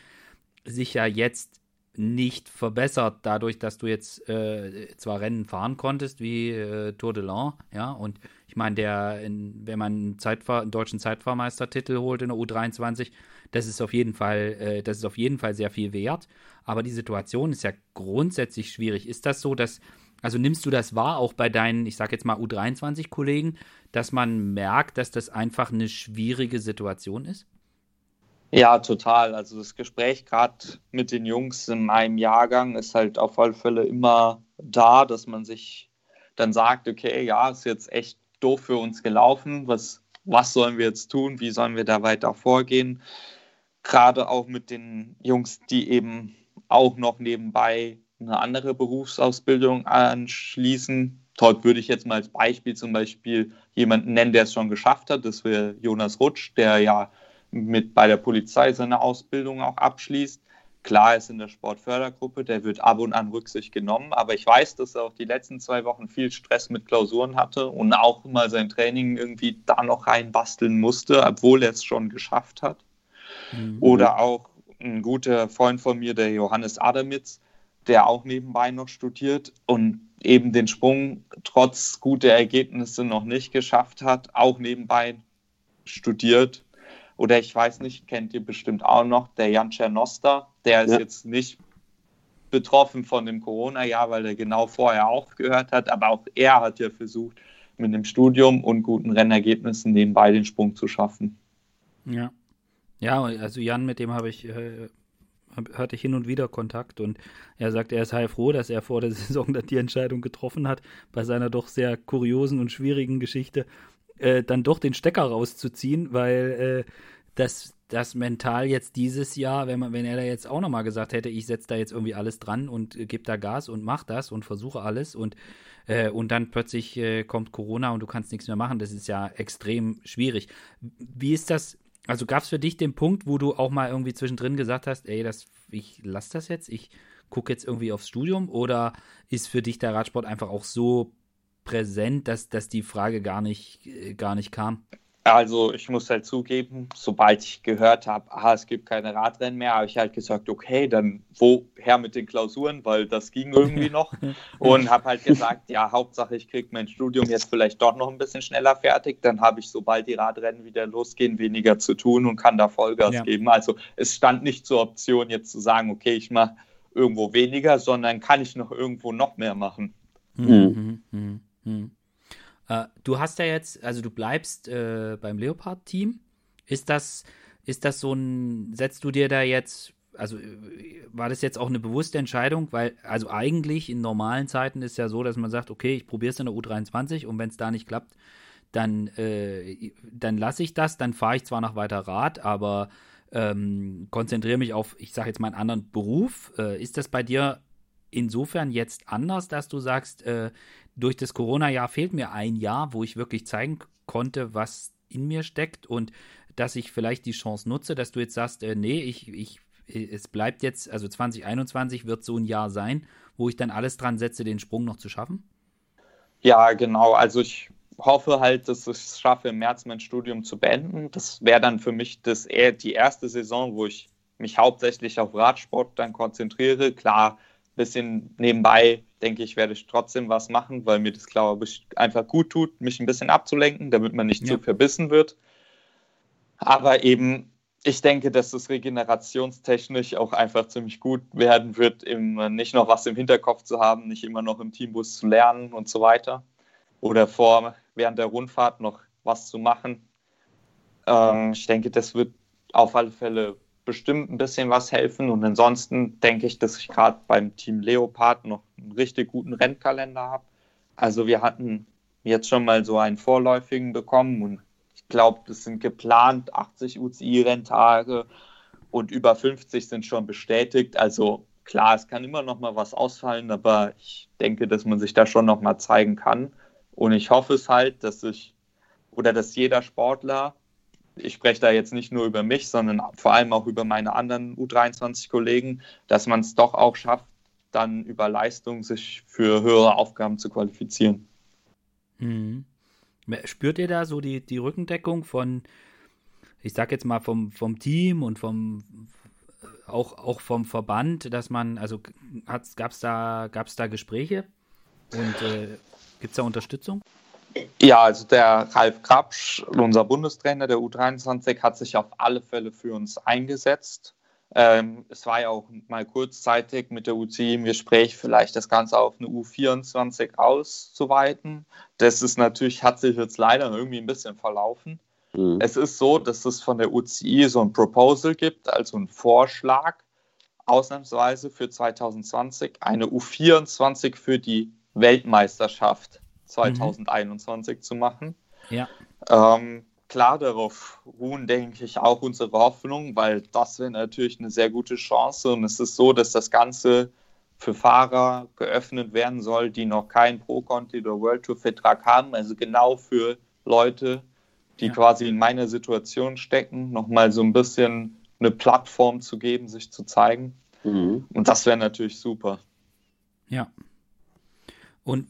sich ja jetzt nicht verbessert, dadurch, dass du jetzt äh, zwar Rennen fahren konntest wie äh, Tour de l'An, ja, und ich meine, der, in, wenn man einen, Zeitfahr-, einen deutschen Zeitfahrmeistertitel holt in der U23, das ist auf jeden Fall, äh, das ist auf jeden Fall sehr viel wert. Aber die Situation ist ja grundsätzlich schwierig. Ist das so, dass also nimmst du das wahr, auch bei deinen, ich sage jetzt mal U23-Kollegen, dass man merkt, dass das einfach eine schwierige Situation ist? Ja, total. Also das Gespräch gerade mit den Jungs in meinem Jahrgang ist halt auf alle Fälle immer da, dass man sich dann sagt, okay, ja, ist jetzt echt doof für uns gelaufen. Was, was sollen wir jetzt tun? Wie sollen wir da weiter vorgehen? Gerade auch mit den Jungs, die eben auch noch nebenbei eine andere Berufsausbildung anschließen. Dort würde ich jetzt mal als Beispiel zum Beispiel jemanden nennen, der es schon geschafft hat. Das wäre Jonas Rutsch, der ja mit bei der Polizei seine Ausbildung auch abschließt. Klar ist in der Sportfördergruppe, der wird ab und an Rücksicht genommen, aber ich weiß, dass er auch die letzten zwei Wochen viel Stress mit Klausuren hatte und auch mal sein Training irgendwie da noch reinbasteln musste, obwohl er es schon geschafft hat. Mhm. Oder auch ein guter Freund von mir, der Johannes Adamitz, der auch nebenbei noch studiert und eben den Sprung trotz guter Ergebnisse noch nicht geschafft hat, auch nebenbei studiert. Oder ich weiß nicht, kennt ihr bestimmt auch noch, der Jan Czernoster, der ist ja. jetzt nicht betroffen von dem Corona-Jahr, weil er genau vorher aufgehört hat, aber auch er hat ja versucht, mit dem Studium und guten Rennergebnissen nebenbei den Sprung zu schaffen. Ja. Ja, also Jan, mit dem habe ich äh, hatte ich hin und wieder Kontakt und er sagt, er ist heilfroh, dass er vor der (laughs) Saison dann die Entscheidung getroffen hat, bei seiner doch sehr kuriosen und schwierigen Geschichte äh, dann doch den Stecker rauszuziehen, weil äh, das, das mental jetzt dieses Jahr, wenn, man, wenn er da jetzt auch nochmal gesagt hätte, ich setze da jetzt irgendwie alles dran und äh, gebe da Gas und mach das und versuche alles und, äh, und dann plötzlich äh, kommt Corona und du kannst nichts mehr machen, das ist ja extrem schwierig. Wie ist das also gab es für dich den Punkt, wo du auch mal irgendwie zwischendrin gesagt hast, ey, das, ich lass das jetzt, ich gucke jetzt irgendwie aufs Studium oder ist für dich der Radsport einfach auch so präsent, dass, dass die Frage gar nicht, äh, gar nicht kam? Also ich muss halt zugeben, sobald ich gehört habe, ah, es gibt keine Radrennen mehr, habe ich halt gesagt, okay, dann woher mit den Klausuren, weil das ging irgendwie (laughs) noch. Und habe halt gesagt, ja, Hauptsache ich kriege mein Studium jetzt vielleicht doch noch ein bisschen schneller fertig. Dann habe ich, sobald die Radrennen wieder losgehen, weniger zu tun und kann da Vollgas ja. geben. Also es stand nicht zur Option, jetzt zu sagen, okay, ich mache irgendwo weniger, sondern kann ich noch irgendwo noch mehr machen. Mhm. Mhm. Mhm. Äh, du hast ja jetzt, also du bleibst äh, beim Leopard-Team. Ist das, ist das so ein, setzt du dir da jetzt, also war das jetzt auch eine bewusste Entscheidung? Weil, also eigentlich in normalen Zeiten ist ja so, dass man sagt, okay, ich probiere es in der U23 und wenn es da nicht klappt, dann, äh, dann lasse ich das, dann fahre ich zwar noch weiter Rad, aber ähm, konzentriere mich auf, ich sage jetzt mal einen anderen Beruf. Äh, ist das bei dir insofern jetzt anders, dass du sagst, äh, durch das Corona-Jahr fehlt mir ein Jahr, wo ich wirklich zeigen konnte, was in mir steckt und dass ich vielleicht die Chance nutze, dass du jetzt sagst, äh, nee, ich, ich es bleibt jetzt, also 2021 wird so ein Jahr sein, wo ich dann alles dran setze, den Sprung noch zu schaffen? Ja, genau. Also ich hoffe halt, dass ich es schaffe, im März mein Studium zu beenden. Das wäre dann für mich das die erste Saison, wo ich mich hauptsächlich auf Radsport dann konzentriere. Klar, bisschen nebenbei, denke ich, werde ich trotzdem was machen, weil mir das, glaube ich, einfach gut tut, mich ein bisschen abzulenken, damit man nicht ja. zu verbissen wird. Aber eben, ich denke, dass das regenerationstechnisch auch einfach ziemlich gut werden wird, eben nicht noch was im Hinterkopf zu haben, nicht immer noch im Teambus zu lernen und so weiter. Oder vor, während der Rundfahrt noch was zu machen. Ähm, ich denke, das wird auf alle Fälle bestimmt ein bisschen was helfen. Und ansonsten denke ich, dass ich gerade beim Team Leopard noch einen richtig guten Rennkalender habe. Also wir hatten jetzt schon mal so einen vorläufigen bekommen und ich glaube, das sind geplant 80 UCI-Renntage und über 50 sind schon bestätigt. Also klar, es kann immer noch mal was ausfallen, aber ich denke, dass man sich da schon noch mal zeigen kann. Und ich hoffe es halt, dass ich oder dass jeder Sportler ich spreche da jetzt nicht nur über mich, sondern vor allem auch über meine anderen U23-Kollegen, dass man es doch auch schafft, dann über Leistung sich für höhere Aufgaben zu qualifizieren. Mhm. Spürt ihr da so die, die Rückendeckung von, ich sag jetzt mal, vom, vom Team und vom auch, auch vom Verband, dass man, also gab es da, gab's da Gespräche und äh, gibt es da Unterstützung? Ja, also der Ralf Krapsch, unser Bundestrainer der U23, hat sich auf alle Fälle für uns eingesetzt. Ähm, es war ja auch mal kurzzeitig mit der UCI im Gespräch, vielleicht das Ganze auf eine U24 auszuweiten. Das ist natürlich, hat sich jetzt leider irgendwie ein bisschen verlaufen. Mhm. Es ist so, dass es von der UCI so ein Proposal gibt, also ein Vorschlag, ausnahmsweise für 2020, eine U24 für die Weltmeisterschaft 2021 mhm. zu machen. Ja. Ähm, klar, darauf ruhen, denke ich, auch unsere Hoffnung, weil das wäre natürlich eine sehr gute Chance. Und es ist so, dass das Ganze für Fahrer geöffnet werden soll, die noch keinen Pro-Conti oder World Tour-Vertrag haben. Also genau für Leute, die ja. quasi in meiner Situation stecken, nochmal so ein bisschen eine Plattform zu geben, sich zu zeigen. Mhm. Und das wäre natürlich super. Ja, und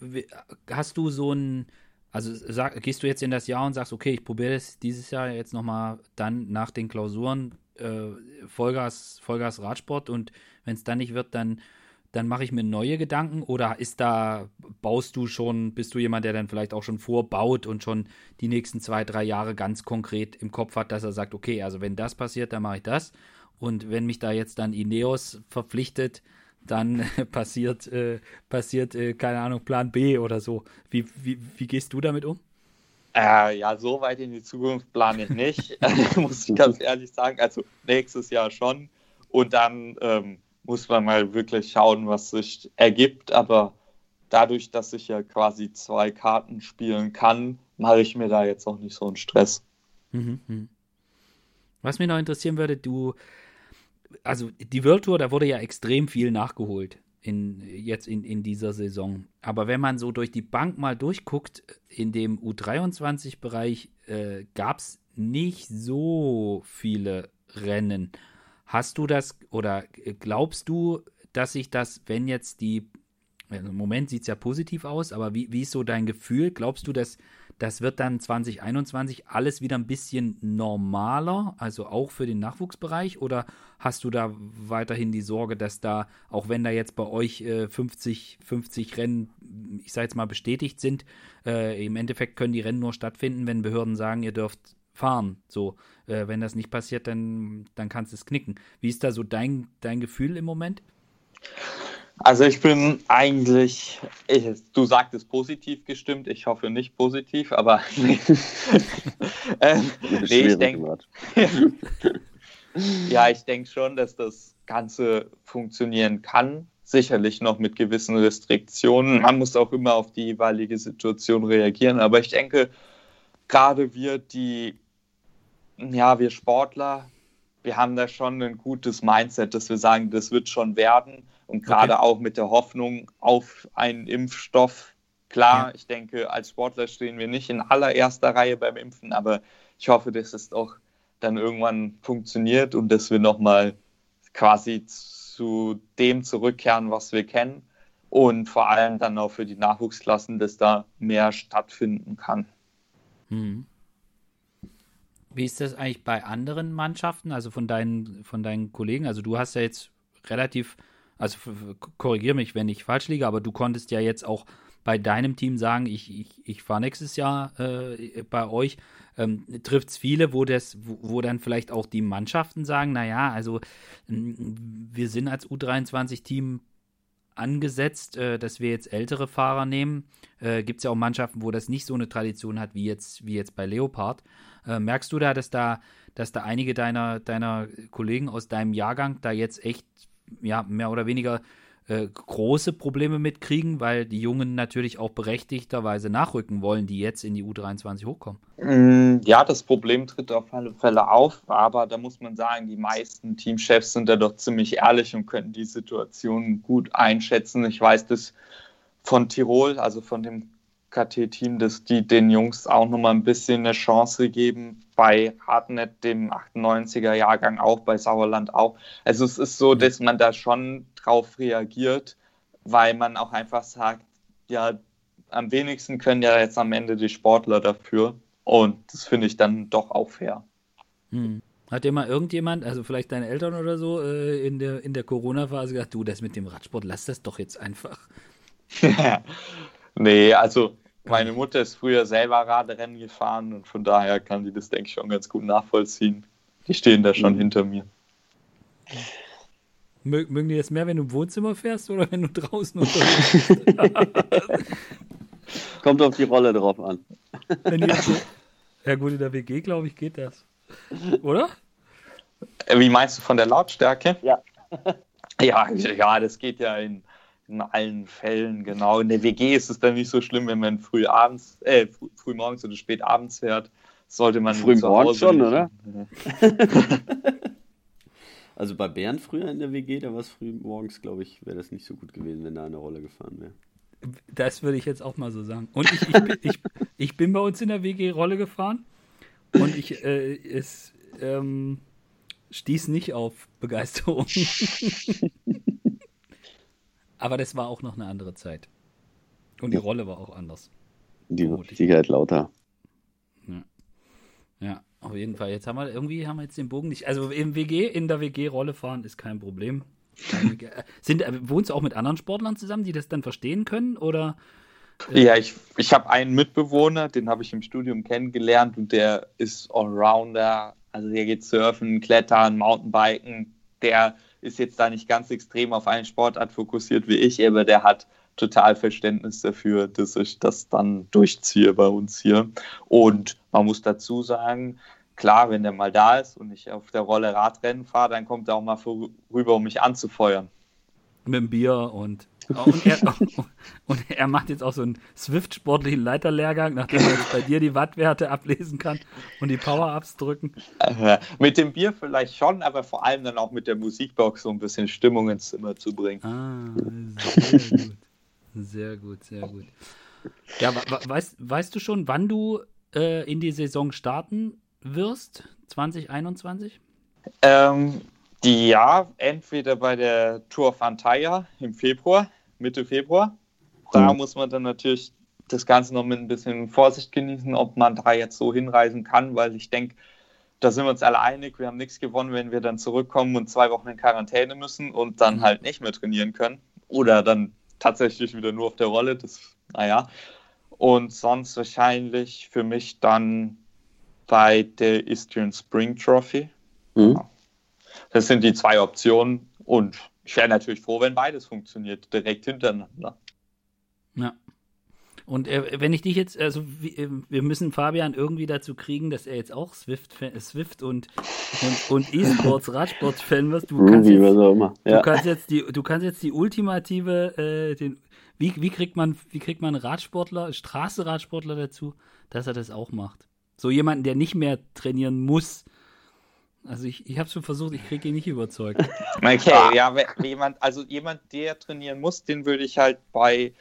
hast du so ein, also sag, gehst du jetzt in das Jahr und sagst, okay, ich probiere das dieses Jahr jetzt nochmal dann nach den Klausuren äh, Vollgas, Vollgas Radsport und wenn es dann nicht wird, dann, dann mache ich mir neue Gedanken? Oder ist da, baust du schon, bist du jemand, der dann vielleicht auch schon vorbaut und schon die nächsten zwei, drei Jahre ganz konkret im Kopf hat, dass er sagt, okay, also wenn das passiert, dann mache ich das. Und wenn mich da jetzt dann Ineos verpflichtet, dann (laughs) passiert, äh, passiert äh, keine Ahnung, Plan B oder so. Wie, wie, wie gehst du damit um? Äh, ja, so weit in die Zukunft plane ich nicht, (laughs) (laughs) muss ich ganz ehrlich sagen. Also nächstes Jahr schon. Und dann ähm, muss man mal wirklich schauen, was sich ergibt. Aber dadurch, dass ich ja quasi zwei Karten spielen kann, mache ich mir da jetzt auch nicht so einen Stress. Mhm, mhm. Was mich noch interessieren würde, du also die World Tour, da wurde ja extrem viel nachgeholt in, jetzt in, in dieser Saison. Aber wenn man so durch die Bank mal durchguckt, in dem U23-Bereich äh, gab es nicht so viele Rennen. Hast du das oder glaubst du, dass sich das, wenn jetzt die, also im Moment sieht es ja positiv aus, aber wie, wie ist so dein Gefühl? Glaubst du, dass das wird dann 2021 alles wieder ein bisschen normaler, also auch für den Nachwuchsbereich? Oder hast du da weiterhin die Sorge, dass da, auch wenn da jetzt bei euch äh, 50, 50 Rennen, ich sage jetzt mal, bestätigt sind, äh, im Endeffekt können die Rennen nur stattfinden, wenn Behörden sagen, ihr dürft fahren. So, äh, wenn das nicht passiert, dann, dann kannst du es knicken. Wie ist da so dein, dein Gefühl im Moment? Also ich bin eigentlich, ich, du sagtest positiv gestimmt, ich hoffe nicht positiv, aber (laughs) (laughs) ähm, nee, ich denke, (laughs) ja, ich denke schon, dass das Ganze funktionieren kann. Sicherlich noch mit gewissen Restriktionen. Man muss auch immer auf die jeweilige Situation reagieren. Aber ich denke, gerade wir, die, ja, wir Sportler, wir haben da schon ein gutes Mindset, dass wir sagen, das wird schon werden. Und gerade okay. auch mit der Hoffnung auf einen Impfstoff. Klar, ja. ich denke, als Sportler stehen wir nicht in allererster Reihe beim Impfen, aber ich hoffe, dass es auch dann irgendwann funktioniert und dass wir nochmal quasi zu dem zurückkehren, was wir kennen. Und vor allem dann auch für die Nachwuchsklassen, dass da mehr stattfinden kann. Hm. Wie ist das eigentlich bei anderen Mannschaften, also von deinen, von deinen Kollegen? Also du hast ja jetzt relativ, also korrigiere mich, wenn ich falsch liege, aber du konntest ja jetzt auch bei deinem Team sagen, ich, ich, ich fahre nächstes Jahr äh, bei euch. Ähm, Trifft es viele, wo, das, wo, wo, dann vielleicht auch die Mannschaften sagen, naja, also wir sind als U23-Team angesetzt, äh, dass wir jetzt ältere Fahrer nehmen. Äh, Gibt es ja auch Mannschaften, wo das nicht so eine Tradition hat wie jetzt, wie jetzt bei Leopard. Äh, merkst du da, dass da, dass da einige deiner, deiner Kollegen aus deinem Jahrgang da jetzt echt ja, mehr oder weniger äh, große Probleme mitkriegen, weil die Jungen natürlich auch berechtigterweise nachrücken wollen, die jetzt in die U23 hochkommen. Mm, ja, das Problem tritt auf alle Fälle auf, aber da muss man sagen, die meisten Teamchefs sind da doch ziemlich ehrlich und können die Situation gut einschätzen. Ich weiß das von Tirol, also von dem KT-Team, dass die den Jungs auch nochmal ein bisschen eine Chance geben. Bei Hartnett, dem 98er Jahrgang auch, bei Sauerland auch. Also es ist so, dass man da schon drauf reagiert, weil man auch einfach sagt, ja, am wenigsten können ja jetzt am Ende die Sportler dafür. Und das finde ich dann doch auch fair. Hm. Hat dir mal irgendjemand, also vielleicht deine Eltern oder so, äh, in der, in der Corona-Phase gesagt, du, das mit dem Radsport, lass das doch jetzt einfach. (laughs) nee, also meine Mutter ist früher selber Radrennen gefahren und von daher kann die das, denke ich, schon ganz gut nachvollziehen. Die stehen da schon mhm. hinter mir. Mögen die das mehr, wenn du im Wohnzimmer fährst oder wenn du draußen unterwegs bist? (laughs) (laughs) Kommt auf die Rolle drauf an. (laughs) ja gut, in der WG, glaube ich, geht das. Oder? Wie meinst du von der Lautstärke? Ja. Ja, ja, das geht ja in in allen Fällen, genau. In der WG ist es dann nicht so schlimm, wenn man früh abends, äh, früh, früh morgens oder spät abends fährt. Sollte man früh morgens schon, oder? (laughs) also bei Bernd früher in der WG, da war es früh morgens, glaube ich, wäre das nicht so gut gewesen, wenn da eine Rolle gefahren wäre. Das würde ich jetzt auch mal so sagen. Und ich, ich, bin, ich, ich bin bei uns in der WG Rolle gefahren und ich äh, es ähm, stieß nicht auf Begeisterung. (laughs) Aber das war auch noch eine andere Zeit. Und die Rolle war auch anders. Die mit Sicherheit lauter. Ja. ja, auf jeden Fall. Jetzt haben wir irgendwie haben wir jetzt den Bogen nicht. Also im WG, in der WG Rolle fahren ist kein Problem. Sind, äh, wohnst du auch mit anderen Sportlern zusammen, die das dann verstehen können? Oder? Äh? Ja, ich, ich habe einen Mitbewohner, den habe ich im Studium kennengelernt und der ist Allrounder. Also der geht surfen, klettern, Mountainbiken. Der ist jetzt da nicht ganz extrem auf einen Sportart fokussiert wie ich, aber der hat total Verständnis dafür, dass ich das dann durchziehe bei uns hier. Und man muss dazu sagen, klar, wenn der mal da ist und ich auf der Rolle Radrennen fahre, dann kommt er auch mal vorüber, um mich anzufeuern. Mit dem Bier und und er, (laughs) und er, macht jetzt auch so einen Swift-sportlichen Leiterlehrgang, nachdem er jetzt bei dir die Wattwerte ablesen kann und die Power-Ups drücken. Äh, mit dem Bier vielleicht schon, aber vor allem dann auch mit der Musikbox so ein bisschen Stimmung ins Zimmer zu bringen. Ah, sehr gut. Sehr gut, sehr gut. Ja, weißt, weißt du schon, wann du äh, in die Saison starten wirst? 2021? Ähm, ja, entweder bei der Tour of Antalya im Februar, Mitte Februar. Da mhm. muss man dann natürlich das Ganze noch mit ein bisschen Vorsicht genießen, ob man da jetzt so hinreisen kann, weil ich denke, da sind wir uns alle einig, wir haben nichts gewonnen, wenn wir dann zurückkommen und zwei Wochen in Quarantäne müssen und dann mhm. halt nicht mehr trainieren können. Oder dann tatsächlich wieder nur auf der Rolle, das, naja. Und sonst wahrscheinlich für mich dann bei der Eastern Spring Trophy. Mhm. Ja. Das sind die zwei Optionen und ich wäre natürlich froh, wenn beides funktioniert, direkt hintereinander. Ja. Und äh, wenn ich dich jetzt, also wie, äh, wir müssen Fabian irgendwie dazu kriegen, dass er jetzt auch Swift, Swift und, und, und E-Sports, Radsports-Fan wird. Du kannst, jetzt, ja. du kannst jetzt die, du kannst jetzt die ultimative, äh, den, wie, wie kriegt man, wie kriegt man Radsportler, Straßenradsportler dazu, dass er das auch macht? So jemanden, der nicht mehr trainieren muss, also ich, ich habe schon versucht, ich kriege ihn nicht überzeugt. (laughs) Okay, ja, jemand, also jemand, der trainieren muss, den würde ich halt bei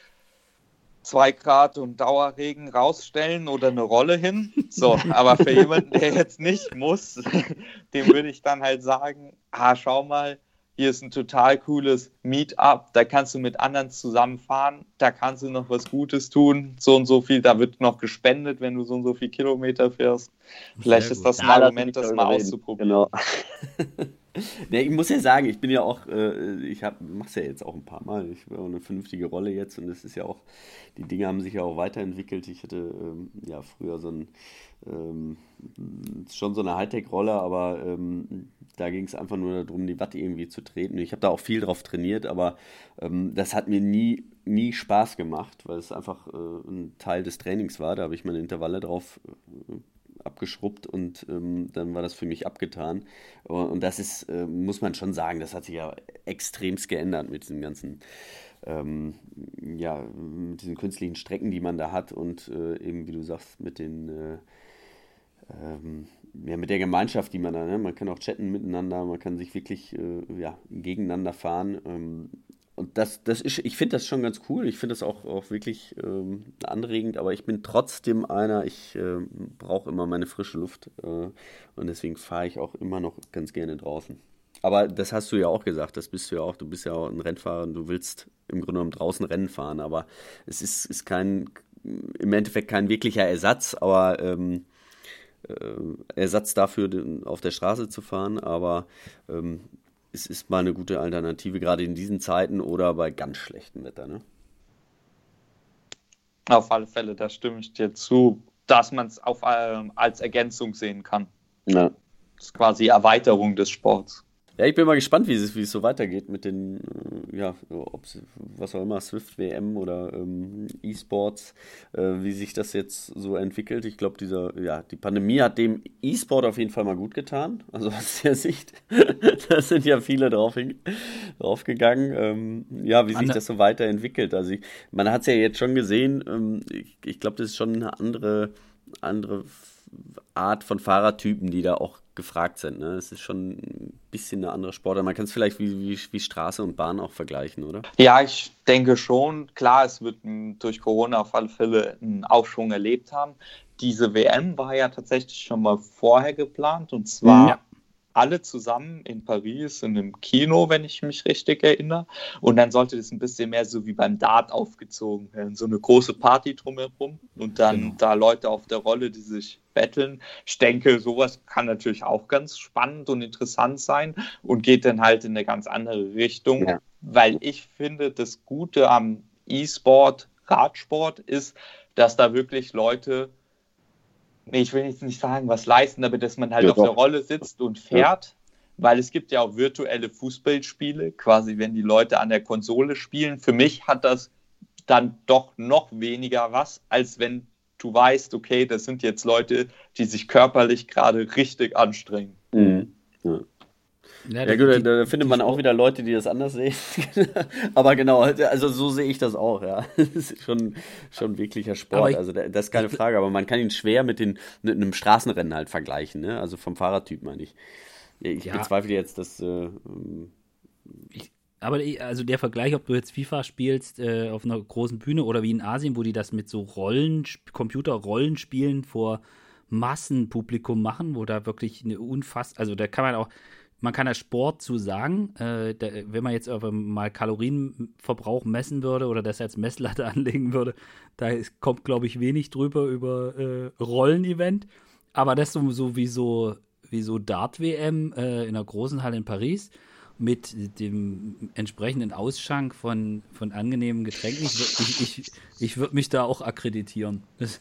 2 Grad und Dauerregen rausstellen oder eine Rolle hin. So, (laughs) aber für jemanden, der jetzt nicht muss, (laughs) dem würde ich dann halt sagen, ah, schau mal, hier ist ein total cooles Meetup, da kannst du mit anderen zusammenfahren, da kannst du noch was Gutes tun, so und so viel, da wird noch gespendet, wenn du so und so viel Kilometer fährst. Vielleicht ist das ein ja, Argument, das mal auszuprobieren. Genau. (laughs) ja, ich muss ja sagen, ich bin ja auch, äh, ich mache es ja jetzt auch ein paar Mal. Ich habe eine vernünftige Rolle jetzt und es ist ja auch, die Dinge haben sich ja auch weiterentwickelt. Ich hatte ähm, ja früher so ein ähm, schon so eine Hightech-Rolle, aber ähm, da ging es einfach nur darum, die Watt irgendwie zu treten. Ich habe da auch viel drauf trainiert, aber ähm, das hat mir nie, nie Spaß gemacht, weil es einfach äh, ein Teil des Trainings war. Da habe ich meine Intervalle drauf äh, abgeschrubbt und ähm, dann war das für mich abgetan. Und das ist, äh, muss man schon sagen, das hat sich ja extremst geändert mit diesem ganzen ähm, ja, mit diesen künstlichen Strecken, die man da hat und äh, eben, wie du sagst, mit den äh, ähm, ja, mit der Gemeinschaft, die man da, ne? man kann auch chatten miteinander, man kann sich wirklich äh, ja, gegeneinander fahren. Und das, das ist, ich finde das schon ganz cool. Ich finde das auch, auch wirklich ähm, anregend, aber ich bin trotzdem einer, ich äh, brauche immer meine frische Luft äh, und deswegen fahre ich auch immer noch ganz gerne draußen. Aber das hast du ja auch gesagt, das bist du ja auch. Du bist ja auch ein Rennfahrer und du willst im Grunde genommen draußen Rennen fahren, aber es ist, ist kein, im Endeffekt kein wirklicher Ersatz, aber ähm, äh, Ersatz dafür, auf der Straße zu fahren, aber ähm, es ist mal eine gute Alternative, gerade in diesen Zeiten oder bei ganz schlechtem Wetter. Ne? Auf alle Fälle, da stimme ich dir zu, dass man es äh, als Ergänzung sehen kann. Ja. Das ist quasi Erweiterung des Sports. Ja, ich bin mal gespannt, wie es, wie es so weitergeht mit den, äh, ja, ob was auch immer, Swift WM oder ähm, E-Sports, äh, wie sich das jetzt so entwickelt. Ich glaube, dieser, ja, die Pandemie hat dem E-Sport auf jeden Fall mal gut getan. Also aus der (laughs) Sicht, da sind ja viele drauf, draufgegangen. Ähm, ja, wie sich das so weiterentwickelt. Also ich, man hat es ja jetzt schon gesehen, ähm, ich, ich glaube, das ist schon eine andere, andere Art von Fahrertypen, die da auch gefragt sind. Ne? Es ist schon ein bisschen eine andere Sportart. Man kann es vielleicht wie, wie, wie, Straße und Bahn auch vergleichen, oder? Ja, ich denke schon. Klar, es wird durch Corona auf alle Fälle einen Aufschwung erlebt haben. Diese WM war ja tatsächlich schon mal vorher geplant und zwar ja alle zusammen in Paris in einem Kino, wenn ich mich richtig erinnere. Und dann sollte das ein bisschen mehr so wie beim Dart aufgezogen werden. So eine große Party drumherum und dann genau. da Leute auf der Rolle, die sich betteln. Ich denke, sowas kann natürlich auch ganz spannend und interessant sein und geht dann halt in eine ganz andere Richtung, ja. weil ich finde, das Gute am E-Sport, Radsport ist, dass da wirklich Leute ich will jetzt nicht sagen, was leisten, aber dass man halt ja, auf doch. der Rolle sitzt und fährt. Ja. Weil es gibt ja auch virtuelle Fußballspiele, quasi wenn die Leute an der Konsole spielen. Für mich hat das dann doch noch weniger was, als wenn du weißt, okay, das sind jetzt Leute, die sich körperlich gerade richtig anstrengen. Ja. Ja, gut, die, da, findet man auch wieder Leute, die das anders sehen. (laughs) aber genau, also so sehe ich das auch, ja. (laughs) Das ist schon, schon wirklicher Sport. Ich, also das ist keine Frage, aber man kann ihn schwer mit, den, mit einem Straßenrennen halt vergleichen, ne? Also vom Fahrradtyp meine ich. Ich ja. bezweifle jetzt, dass. Äh, ähm, ich, aber also der Vergleich, ob du jetzt FIFA spielst äh, auf einer großen Bühne oder wie in Asien, wo die das mit so Rollen, Computer-Rollenspielen vor Massenpublikum machen, wo da wirklich eine unfass, also da kann man auch, man kann da Sport zu sagen. Äh, da, wenn man jetzt mal Kalorienverbrauch messen würde oder das als Messlatte (laughs) anlegen würde, da ist, kommt, glaube ich, wenig drüber über äh, Rollenevent. Aber das so, so wie so, wie so Dart-WM äh, in einer großen Halle in Paris mit dem entsprechenden Ausschank von, von angenehmen Getränken. Ich, ich, ich, ich würde mich da auch akkreditieren. Das,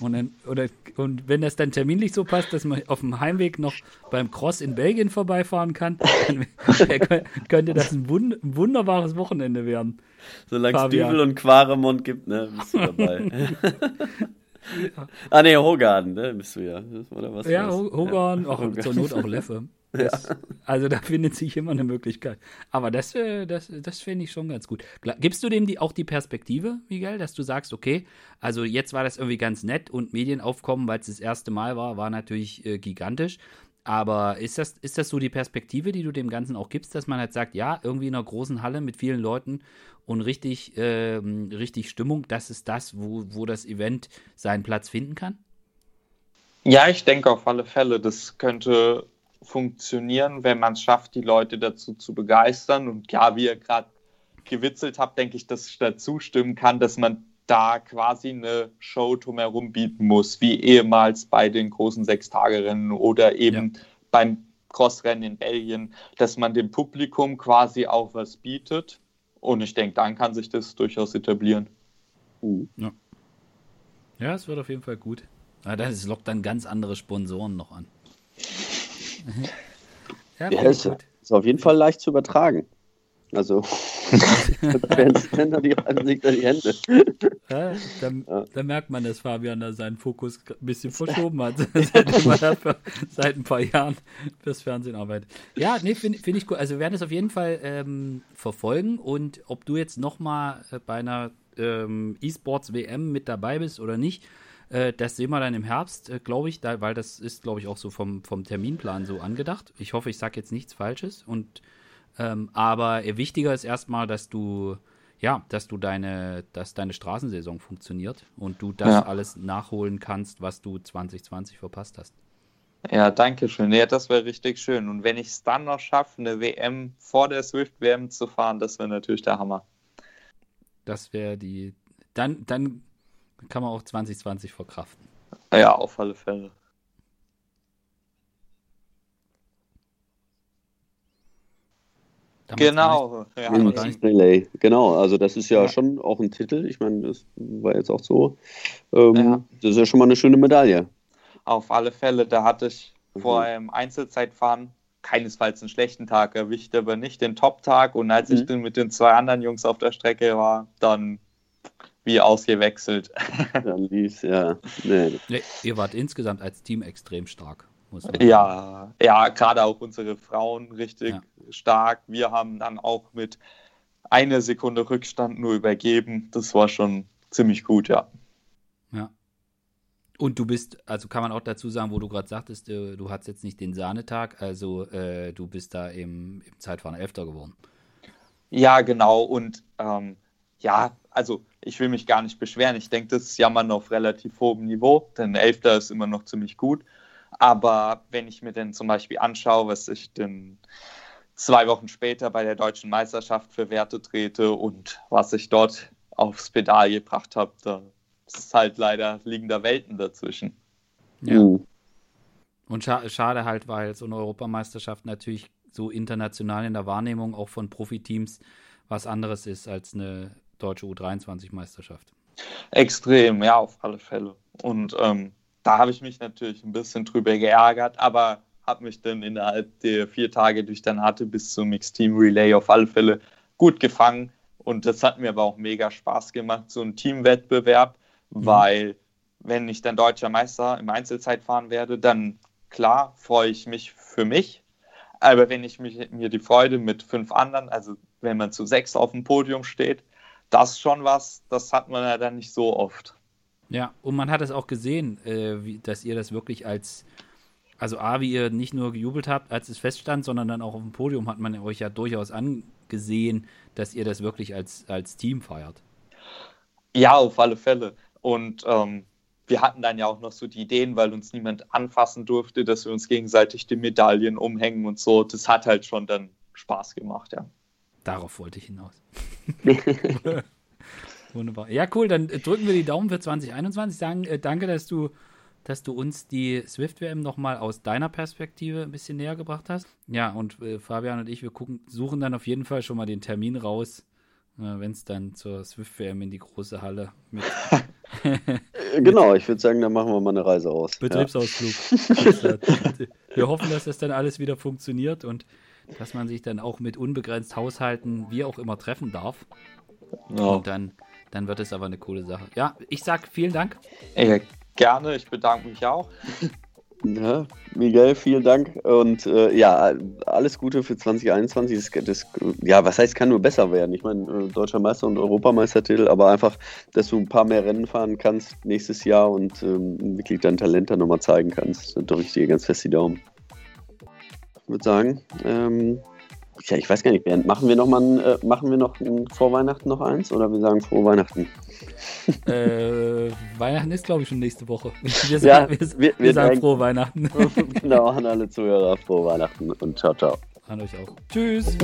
und, dann, oder, und wenn das dann terminlich so passt, dass man auf dem Heimweg noch beim Cross in Belgien vorbeifahren kann, dann (laughs) könnte das ein, wund ein wunderbares Wochenende werden. Solange es Dübel und Quaremont gibt, ne, bist du dabei. (laughs) Ja. Ah, ne, Hogarden, ne, bist du ja. Oder was? Ja, Hogarden, ja. zur Not auch Leffe. (laughs) Das, ja. Also da findet sich immer eine Möglichkeit. Aber das, äh, das, das finde ich schon ganz gut. Gibst du dem die, auch die Perspektive, Miguel, dass du sagst, okay, also jetzt war das irgendwie ganz nett und Medienaufkommen, weil es das erste Mal war, war natürlich äh, gigantisch. Aber ist das, ist das so die Perspektive, die du dem Ganzen auch gibst, dass man halt sagt, ja, irgendwie in einer großen Halle mit vielen Leuten und richtig, ähm, richtig Stimmung, das ist das, wo, wo das Event seinen Platz finden kann? Ja, ich denke auf alle Fälle, das könnte funktionieren, wenn man es schafft, die Leute dazu zu begeistern. Und ja, wie ihr gerade gewitzelt habt, denke ich, dass ich dazu stimmen kann, dass man da quasi eine Show drumherum bieten muss, wie ehemals bei den großen Sechstagerennen oder eben ja. beim Crossrennen in Belgien, dass man dem Publikum quasi auch was bietet. Und ich denke, dann kann sich das durchaus etablieren. Ja. ja, es wird auf jeden Fall gut. Aber das lockt dann ganz andere Sponsoren noch an. (laughs) ja, ja ist, ist auf jeden Fall leicht zu übertragen. Also, (laughs) Fans kennen die Ansicht an die Hände. Ja, dann, ja. dann, merkt man, dass Fabian da seinen Fokus ein bisschen verschoben hat, (laughs) (laughs) seit, seit, ein paar Jahren fürs Fernsehen arbeitet. Ja, nee, finde find ich gut. Also, wir werden es auf jeden Fall ähm, verfolgen und ob du jetzt nochmal äh, bei einer ähm, E-Sports WM mit dabei bist oder nicht, äh, das sehen wir dann im Herbst, äh, glaube ich, da, weil das ist, glaube ich, auch so vom, vom Terminplan so angedacht. Ich hoffe, ich sage jetzt nichts Falsches und ähm, aber wichtiger ist erstmal, dass du ja, dass du deine, dass deine Straßensaison funktioniert und du das ja. alles nachholen kannst, was du 2020 verpasst hast. Ja, danke schön. Ja, das wäre richtig schön. Und wenn ich es dann noch schaffe, eine WM vor der Swift-WM zu fahren, das wäre natürlich der Hammer. Das wäre die. Dann, dann kann man auch 2020 verkraften. Ja, auf alle Fälle. Genau, ja. Relay. Genau, also das ist ja, ja, schon auch ein Titel. Ich meine, das war jetzt auch so. Ähm, ja. Das ist ja schon mal eine schöne Medaille. Auf alle Fälle, da hatte ich mhm. vor einem Einzelzeitfahren keinesfalls einen schlechten Tag erwischt, aber nicht den Top-Tag. Und als mhm. ich dann mit den zwei anderen Jungs auf der Strecke war, dann wie ausgewechselt. (laughs) Dann lief ja. Nee. Nee, ihr wart insgesamt als Team extrem stark. Ja, ja, gerade auch unsere Frauen richtig ja. stark. Wir haben dann auch mit einer Sekunde Rückstand nur übergeben. Das war schon ziemlich gut, ja. Ja. Und du bist, also kann man auch dazu sagen, wo du gerade sagtest, du, äh, du hattest jetzt nicht den Sahnetag, also äh, du bist da im, im Zeitfahren Elfter geworden. Ja, genau. Und ähm, ja, also ich will mich gar nicht beschweren. Ich denke, das ist Jammern auf relativ hohem Niveau, denn Elfter ist immer noch ziemlich gut. Aber wenn ich mir denn zum Beispiel anschaue, was ich denn zwei Wochen später bei der deutschen Meisterschaft für Werte trete und was ich dort aufs Pedal gebracht habe, da ist halt leider liegender Welten dazwischen. Ja. Uh. Und scha schade halt, weil so eine Europameisterschaft natürlich so international in der Wahrnehmung auch von Profiteams was anderes ist als eine deutsche U23-Meisterschaft. Extrem, ja, auf alle Fälle. Und ähm, da habe ich mich natürlich ein bisschen drüber geärgert, aber habe mich dann innerhalb der vier Tage, die ich dann hatte, bis zum Mixed Team Relay auf alle Fälle gut gefangen. Und das hat mir aber auch mega Spaß gemacht, so ein Teamwettbewerb, mhm. weil wenn ich dann deutscher Meister im Einzelzeit fahren werde, dann klar freue ich mich für mich. Aber wenn ich mich, mir die Freude mit fünf anderen, also wenn man zu sechs auf dem Podium steht, das ist schon was, das hat man ja dann nicht so oft. Ja, und man hat es auch gesehen, äh, wie, dass ihr das wirklich als, also A, wie ihr nicht nur gejubelt habt, als es feststand, sondern dann auch auf dem Podium hat man euch ja durchaus angesehen, dass ihr das wirklich als, als Team feiert. Ja, auf alle Fälle. Und ähm, wir hatten dann ja auch noch so die Ideen, weil uns niemand anfassen durfte, dass wir uns gegenseitig die Medaillen umhängen und so. Das hat halt schon dann Spaß gemacht, ja. Darauf wollte ich hinaus. (laughs) (laughs) Wunderbar. Ja, cool. Dann äh, drücken wir die Daumen für 2021. Sagen, äh, danke, dass du, dass du uns die Swift-WM nochmal aus deiner Perspektive ein bisschen näher gebracht hast. Ja, und äh, Fabian und ich, wir gucken, suchen dann auf jeden Fall schon mal den Termin raus, äh, wenn es dann zur Swift-WM in die große Halle mit. (laughs) genau, ich würde sagen, dann machen wir mal eine Reise aus. Betriebsausflug. Ja. (laughs) wir hoffen, dass das dann alles wieder funktioniert und dass man sich dann auch mit unbegrenzt Haushalten wie auch immer treffen darf. Ja. Und dann dann wird es aber eine coole Sache. Ja, ich sag vielen Dank. Ey, gerne, ich bedanke mich auch. (laughs) Ja, Miguel, vielen Dank und äh, ja, alles Gute für 2021. Das, das, ja, was heißt, kann nur besser werden. Ich meine, äh, deutscher Meister und Europameistertitel, aber einfach, dass du ein paar mehr Rennen fahren kannst nächstes Jahr und ähm, wirklich dein Talent dann nochmal zeigen kannst. Da drücke ich dir ganz fest die Daumen. Ich würde sagen, ähm, ja, ich weiß gar nicht, Bernd, machen wir noch mal ein, äh, machen wir noch ein, vor Weihnachten noch eins oder wir sagen frohe Weihnachten? (laughs) äh, Weihnachten ist, glaube ich, schon nächste Woche. (laughs) Wir, ja, wir, wir, wir sagen frohe Weihnachten. (laughs) genau, an alle Zuhörer, frohe Weihnachten und ciao, ciao. An euch auch. Tschüss.